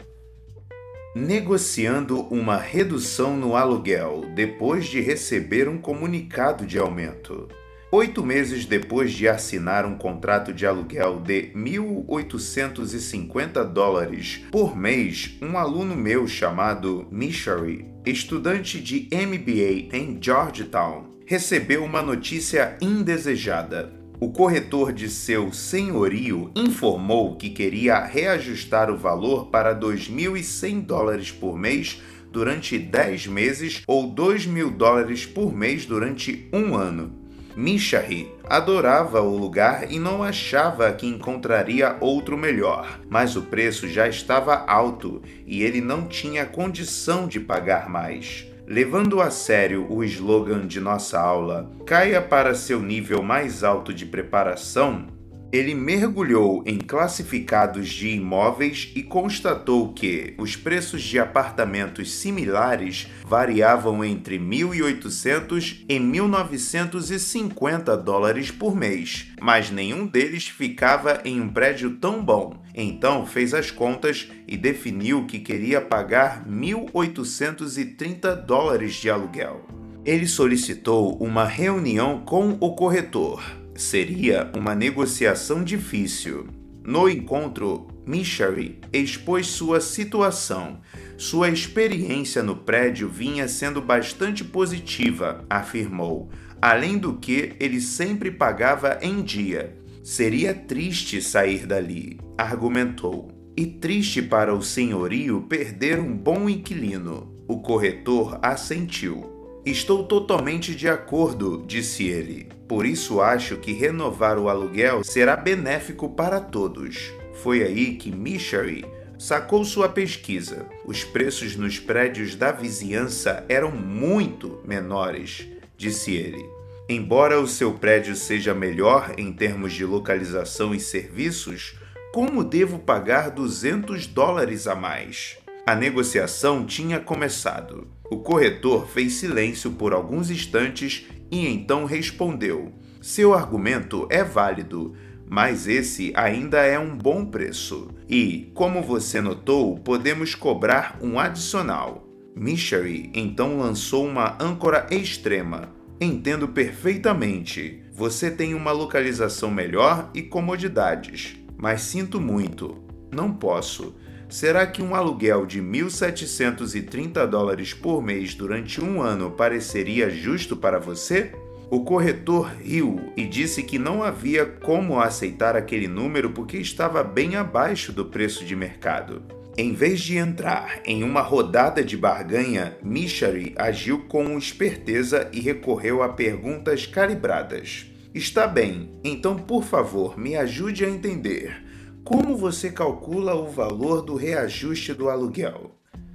negociando uma redução no aluguel depois de receber um comunicado de aumento. Oito meses depois de assinar um contrato de aluguel de 1.850 dólares por mês, um aluno meu chamado Mishari, estudante de MBA em Georgetown, recebeu uma notícia indesejada o corretor de seu senhorio informou que queria reajustar o valor para 2.100 dólares por mês durante 10 meses ou 2.000 dólares por mês durante um ano. Mishari adorava o lugar e não achava que encontraria outro melhor, mas o preço já estava alto e ele não tinha condição de pagar mais. Levando a sério o slogan de nossa aula, caia para seu nível mais alto de preparação, ele mergulhou em classificados de imóveis e constatou que os preços de apartamentos similares variavam entre 1.800 e 1.950 dólares por mês, mas nenhum deles ficava em um prédio tão bom. Então fez as contas e definiu que queria pagar 1.830 dólares de aluguel. Ele solicitou uma reunião com o corretor Seria uma negociação difícil. No encontro, Mishari expôs sua situação. Sua experiência no prédio vinha sendo bastante positiva, afirmou. Além do que, ele sempre pagava em dia. Seria triste sair dali, argumentou. E triste para o senhorio perder um bom inquilino. O corretor assentiu. Estou totalmente de acordo, disse ele. Por isso acho que renovar o aluguel será benéfico para todos. Foi aí que Mishari sacou sua pesquisa. Os preços nos prédios da vizinhança eram muito menores, disse ele. Embora o seu prédio seja melhor em termos de localização e serviços, como devo pagar 200 dólares a mais? A negociação tinha começado. O corretor fez silêncio por alguns instantes e então respondeu: Seu argumento é válido, mas esse ainda é um bom preço. E, como você notou, podemos cobrar um adicional. Michery então lançou uma âncora extrema. Entendo perfeitamente. Você tem uma localização melhor e comodidades, mas sinto muito. Não posso. Será que um aluguel de 1.730 dólares por mês durante um ano pareceria justo para você? O corretor riu e disse que não havia como aceitar aquele número porque estava bem abaixo do preço de mercado. Em vez de entrar em uma rodada de barganha, Mishari agiu com esperteza e recorreu a perguntas calibradas. Está bem, então por favor me ajude a entender. Como você calcula o valor do reajuste do aluguel?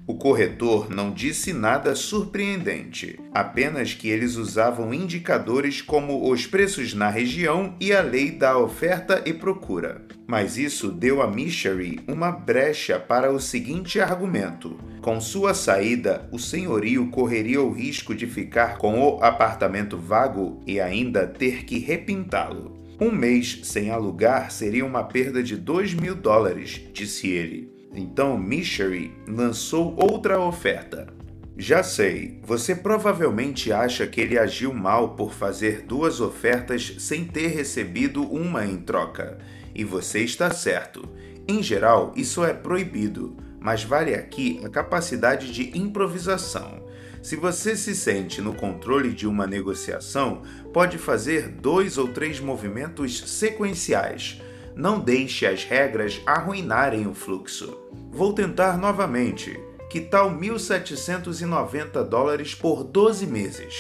O corretor não disse nada surpreendente, apenas que eles usavam indicadores como os preços na região e a lei da oferta e procura. Mas isso deu a Michery uma brecha para o seguinte argumento: com sua saída, o senhorio correria o risco de ficar com o apartamento vago e ainda ter que repintá-lo. Um mês sem alugar seria uma perda de 2 mil dólares, disse ele. Então Michery lançou outra oferta. Já sei, você provavelmente acha que ele agiu mal por fazer duas ofertas sem ter recebido uma em troca. E você está certo. Em geral, isso é proibido, mas vale aqui a capacidade de improvisação. Se você se sente no controle de uma negociação, pode fazer dois ou três movimentos sequenciais. Não deixe as regras arruinarem o fluxo. Vou tentar novamente. Que tal 1.790 dólares por 12 meses?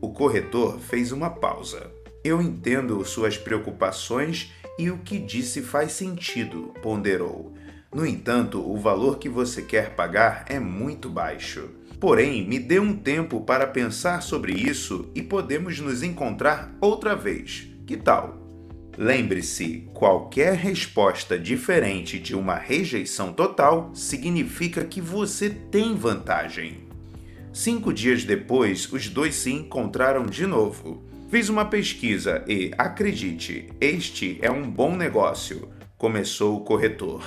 O corretor fez uma pausa. Eu entendo suas preocupações e o que disse faz sentido, ponderou. No entanto, o valor que você quer pagar é muito baixo. Porém, me dê um tempo para pensar sobre isso e podemos nos encontrar outra vez. Que tal? Lembre-se, qualquer resposta diferente de uma rejeição total significa que você tem vantagem. Cinco dias depois, os dois se encontraram de novo. Fiz uma pesquisa e, acredite, este é um bom negócio, começou o corretor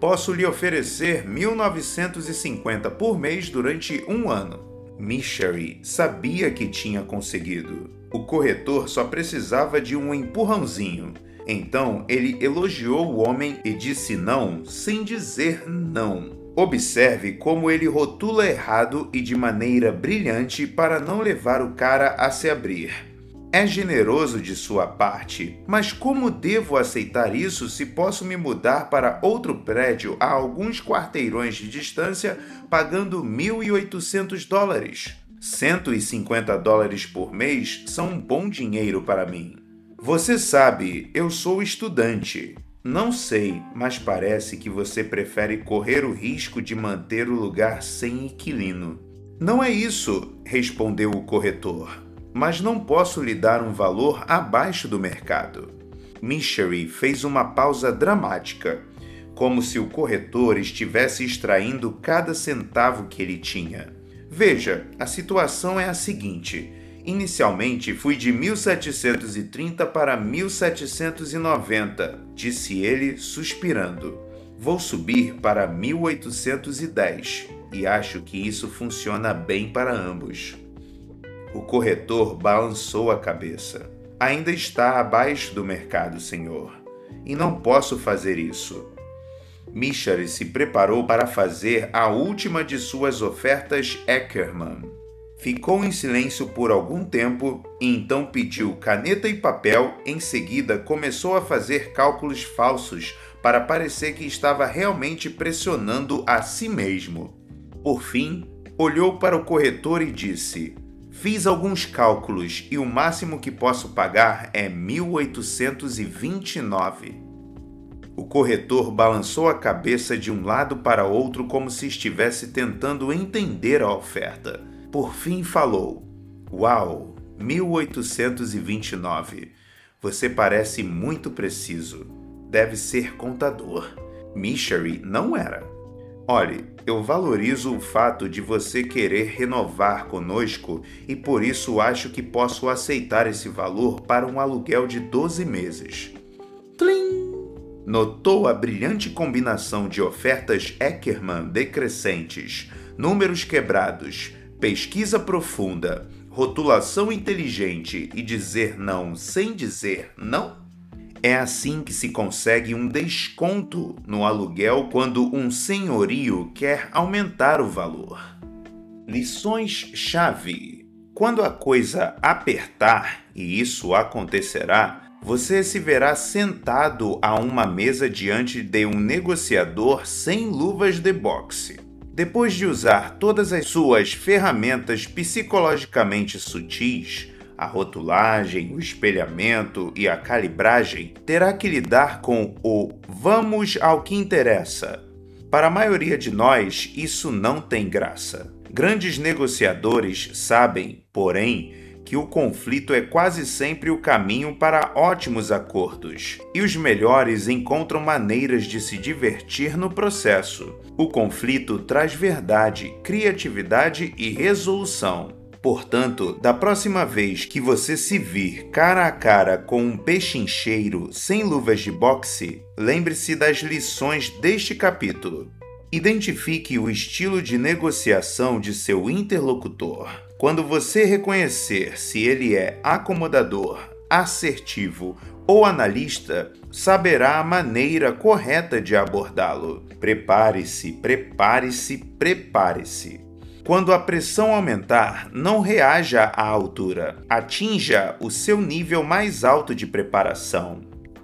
posso lhe oferecer 1950 por mês durante um ano. Michery sabia que tinha conseguido. O corretor só precisava de um empurrãozinho. Então ele elogiou o homem e disse não sem dizer não. Observe como ele rotula errado e de maneira brilhante para não levar o cara a se abrir. É generoso de sua parte, mas como devo aceitar isso se posso me mudar para outro prédio a alguns quarteirões de distância pagando 1.800 dólares? 150 dólares por mês são um bom dinheiro para mim. Você sabe, eu sou estudante. Não sei, mas parece que você prefere correr o risco de manter o lugar sem inquilino. Não é isso, respondeu o corretor mas não posso lhe dar um valor abaixo do mercado. Michery fez uma pausa dramática, como se o corretor estivesse extraindo cada centavo que ele tinha. Veja, a situação é a seguinte. Inicialmente fui de 1730 para 1790, disse ele, suspirando. Vou subir para 1810 e acho que isso funciona bem para ambos. O corretor balançou a cabeça. Ainda está abaixo do mercado, senhor, e não posso fazer isso. Michary se preparou para fazer a última de suas ofertas Eckerman. Ficou em silêncio por algum tempo e então pediu caneta e papel. Em seguida, começou a fazer cálculos falsos para parecer que estava realmente pressionando a si mesmo. Por fim, olhou para o corretor e disse: Fiz alguns cálculos e o máximo que posso pagar é 1829. O corretor balançou a cabeça de um lado para outro como se estivesse tentando entender a oferta. Por fim falou: Uau, 1829. Você parece muito preciso. Deve ser contador. Michery não era. Olhe, eu valorizo o fato de você querer renovar conosco e por isso acho que posso aceitar esse valor para um aluguel de 12 meses. Tlim! Notou a brilhante combinação de ofertas Eckerman decrescentes, números quebrados, pesquisa profunda, rotulação inteligente e dizer não sem dizer não? É assim que se consegue um desconto no aluguel quando um senhorio quer aumentar o valor. Lições-chave: Quando a coisa apertar, e isso acontecerá, você se verá sentado a uma mesa diante de um negociador sem luvas de boxe. Depois de usar todas as suas ferramentas psicologicamente sutis, a rotulagem, o espelhamento e a calibragem, terá que lidar com o vamos ao que interessa. Para a maioria de nós, isso não tem graça. Grandes negociadores sabem, porém, que o conflito é quase sempre o caminho para ótimos acordos, e os melhores encontram maneiras de se divertir no processo. O conflito traz verdade, criatividade e resolução. Portanto, da próxima vez que você se vir cara a cara com um pechincheiro sem luvas de boxe, lembre-se das lições deste capítulo. Identifique o estilo de negociação de seu interlocutor. Quando você reconhecer se ele é acomodador, assertivo ou analista, saberá a maneira correta de abordá-lo. Prepare-se, prepare-se, prepare-se. Quando a pressão aumentar, não reaja à altura, atinja o seu nível mais alto de preparação.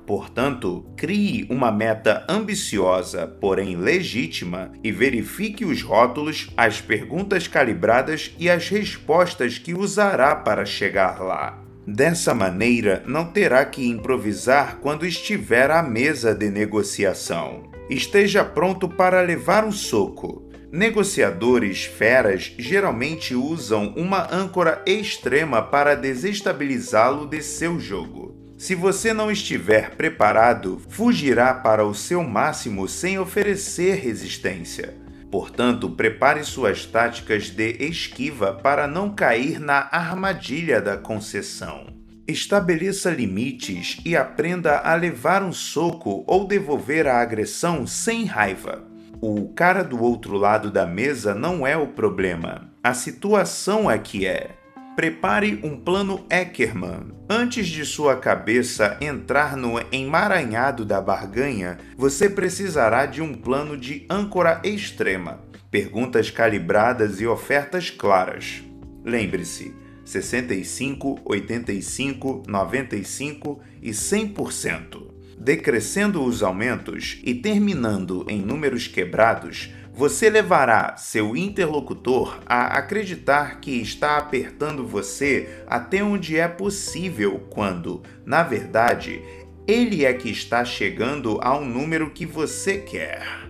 Portanto, crie uma meta ambiciosa, porém legítima, e verifique os rótulos, as perguntas calibradas e as respostas que usará para chegar lá. Dessa maneira, não terá que improvisar quando estiver à mesa de negociação. Esteja pronto para levar um soco. Negociadores feras geralmente usam uma âncora extrema para desestabilizá-lo de seu jogo. Se você não estiver preparado, fugirá para o seu máximo sem oferecer resistência. Portanto, prepare suas táticas de esquiva para não cair na armadilha da concessão. Estabeleça limites e aprenda a levar um soco ou devolver a agressão sem raiva. O cara do outro lado da mesa não é o problema, a situação é que é. Prepare um plano Eckermann. Antes de sua cabeça entrar no emaranhado da barganha, você precisará de um plano de âncora extrema, perguntas calibradas e ofertas claras. Lembre-se: 65, 85, 95 e 100%. Decrescendo os aumentos e terminando em números quebrados, você levará seu interlocutor a acreditar que está apertando você até onde é possível, quando, na verdade, ele é que está chegando ao número que você quer.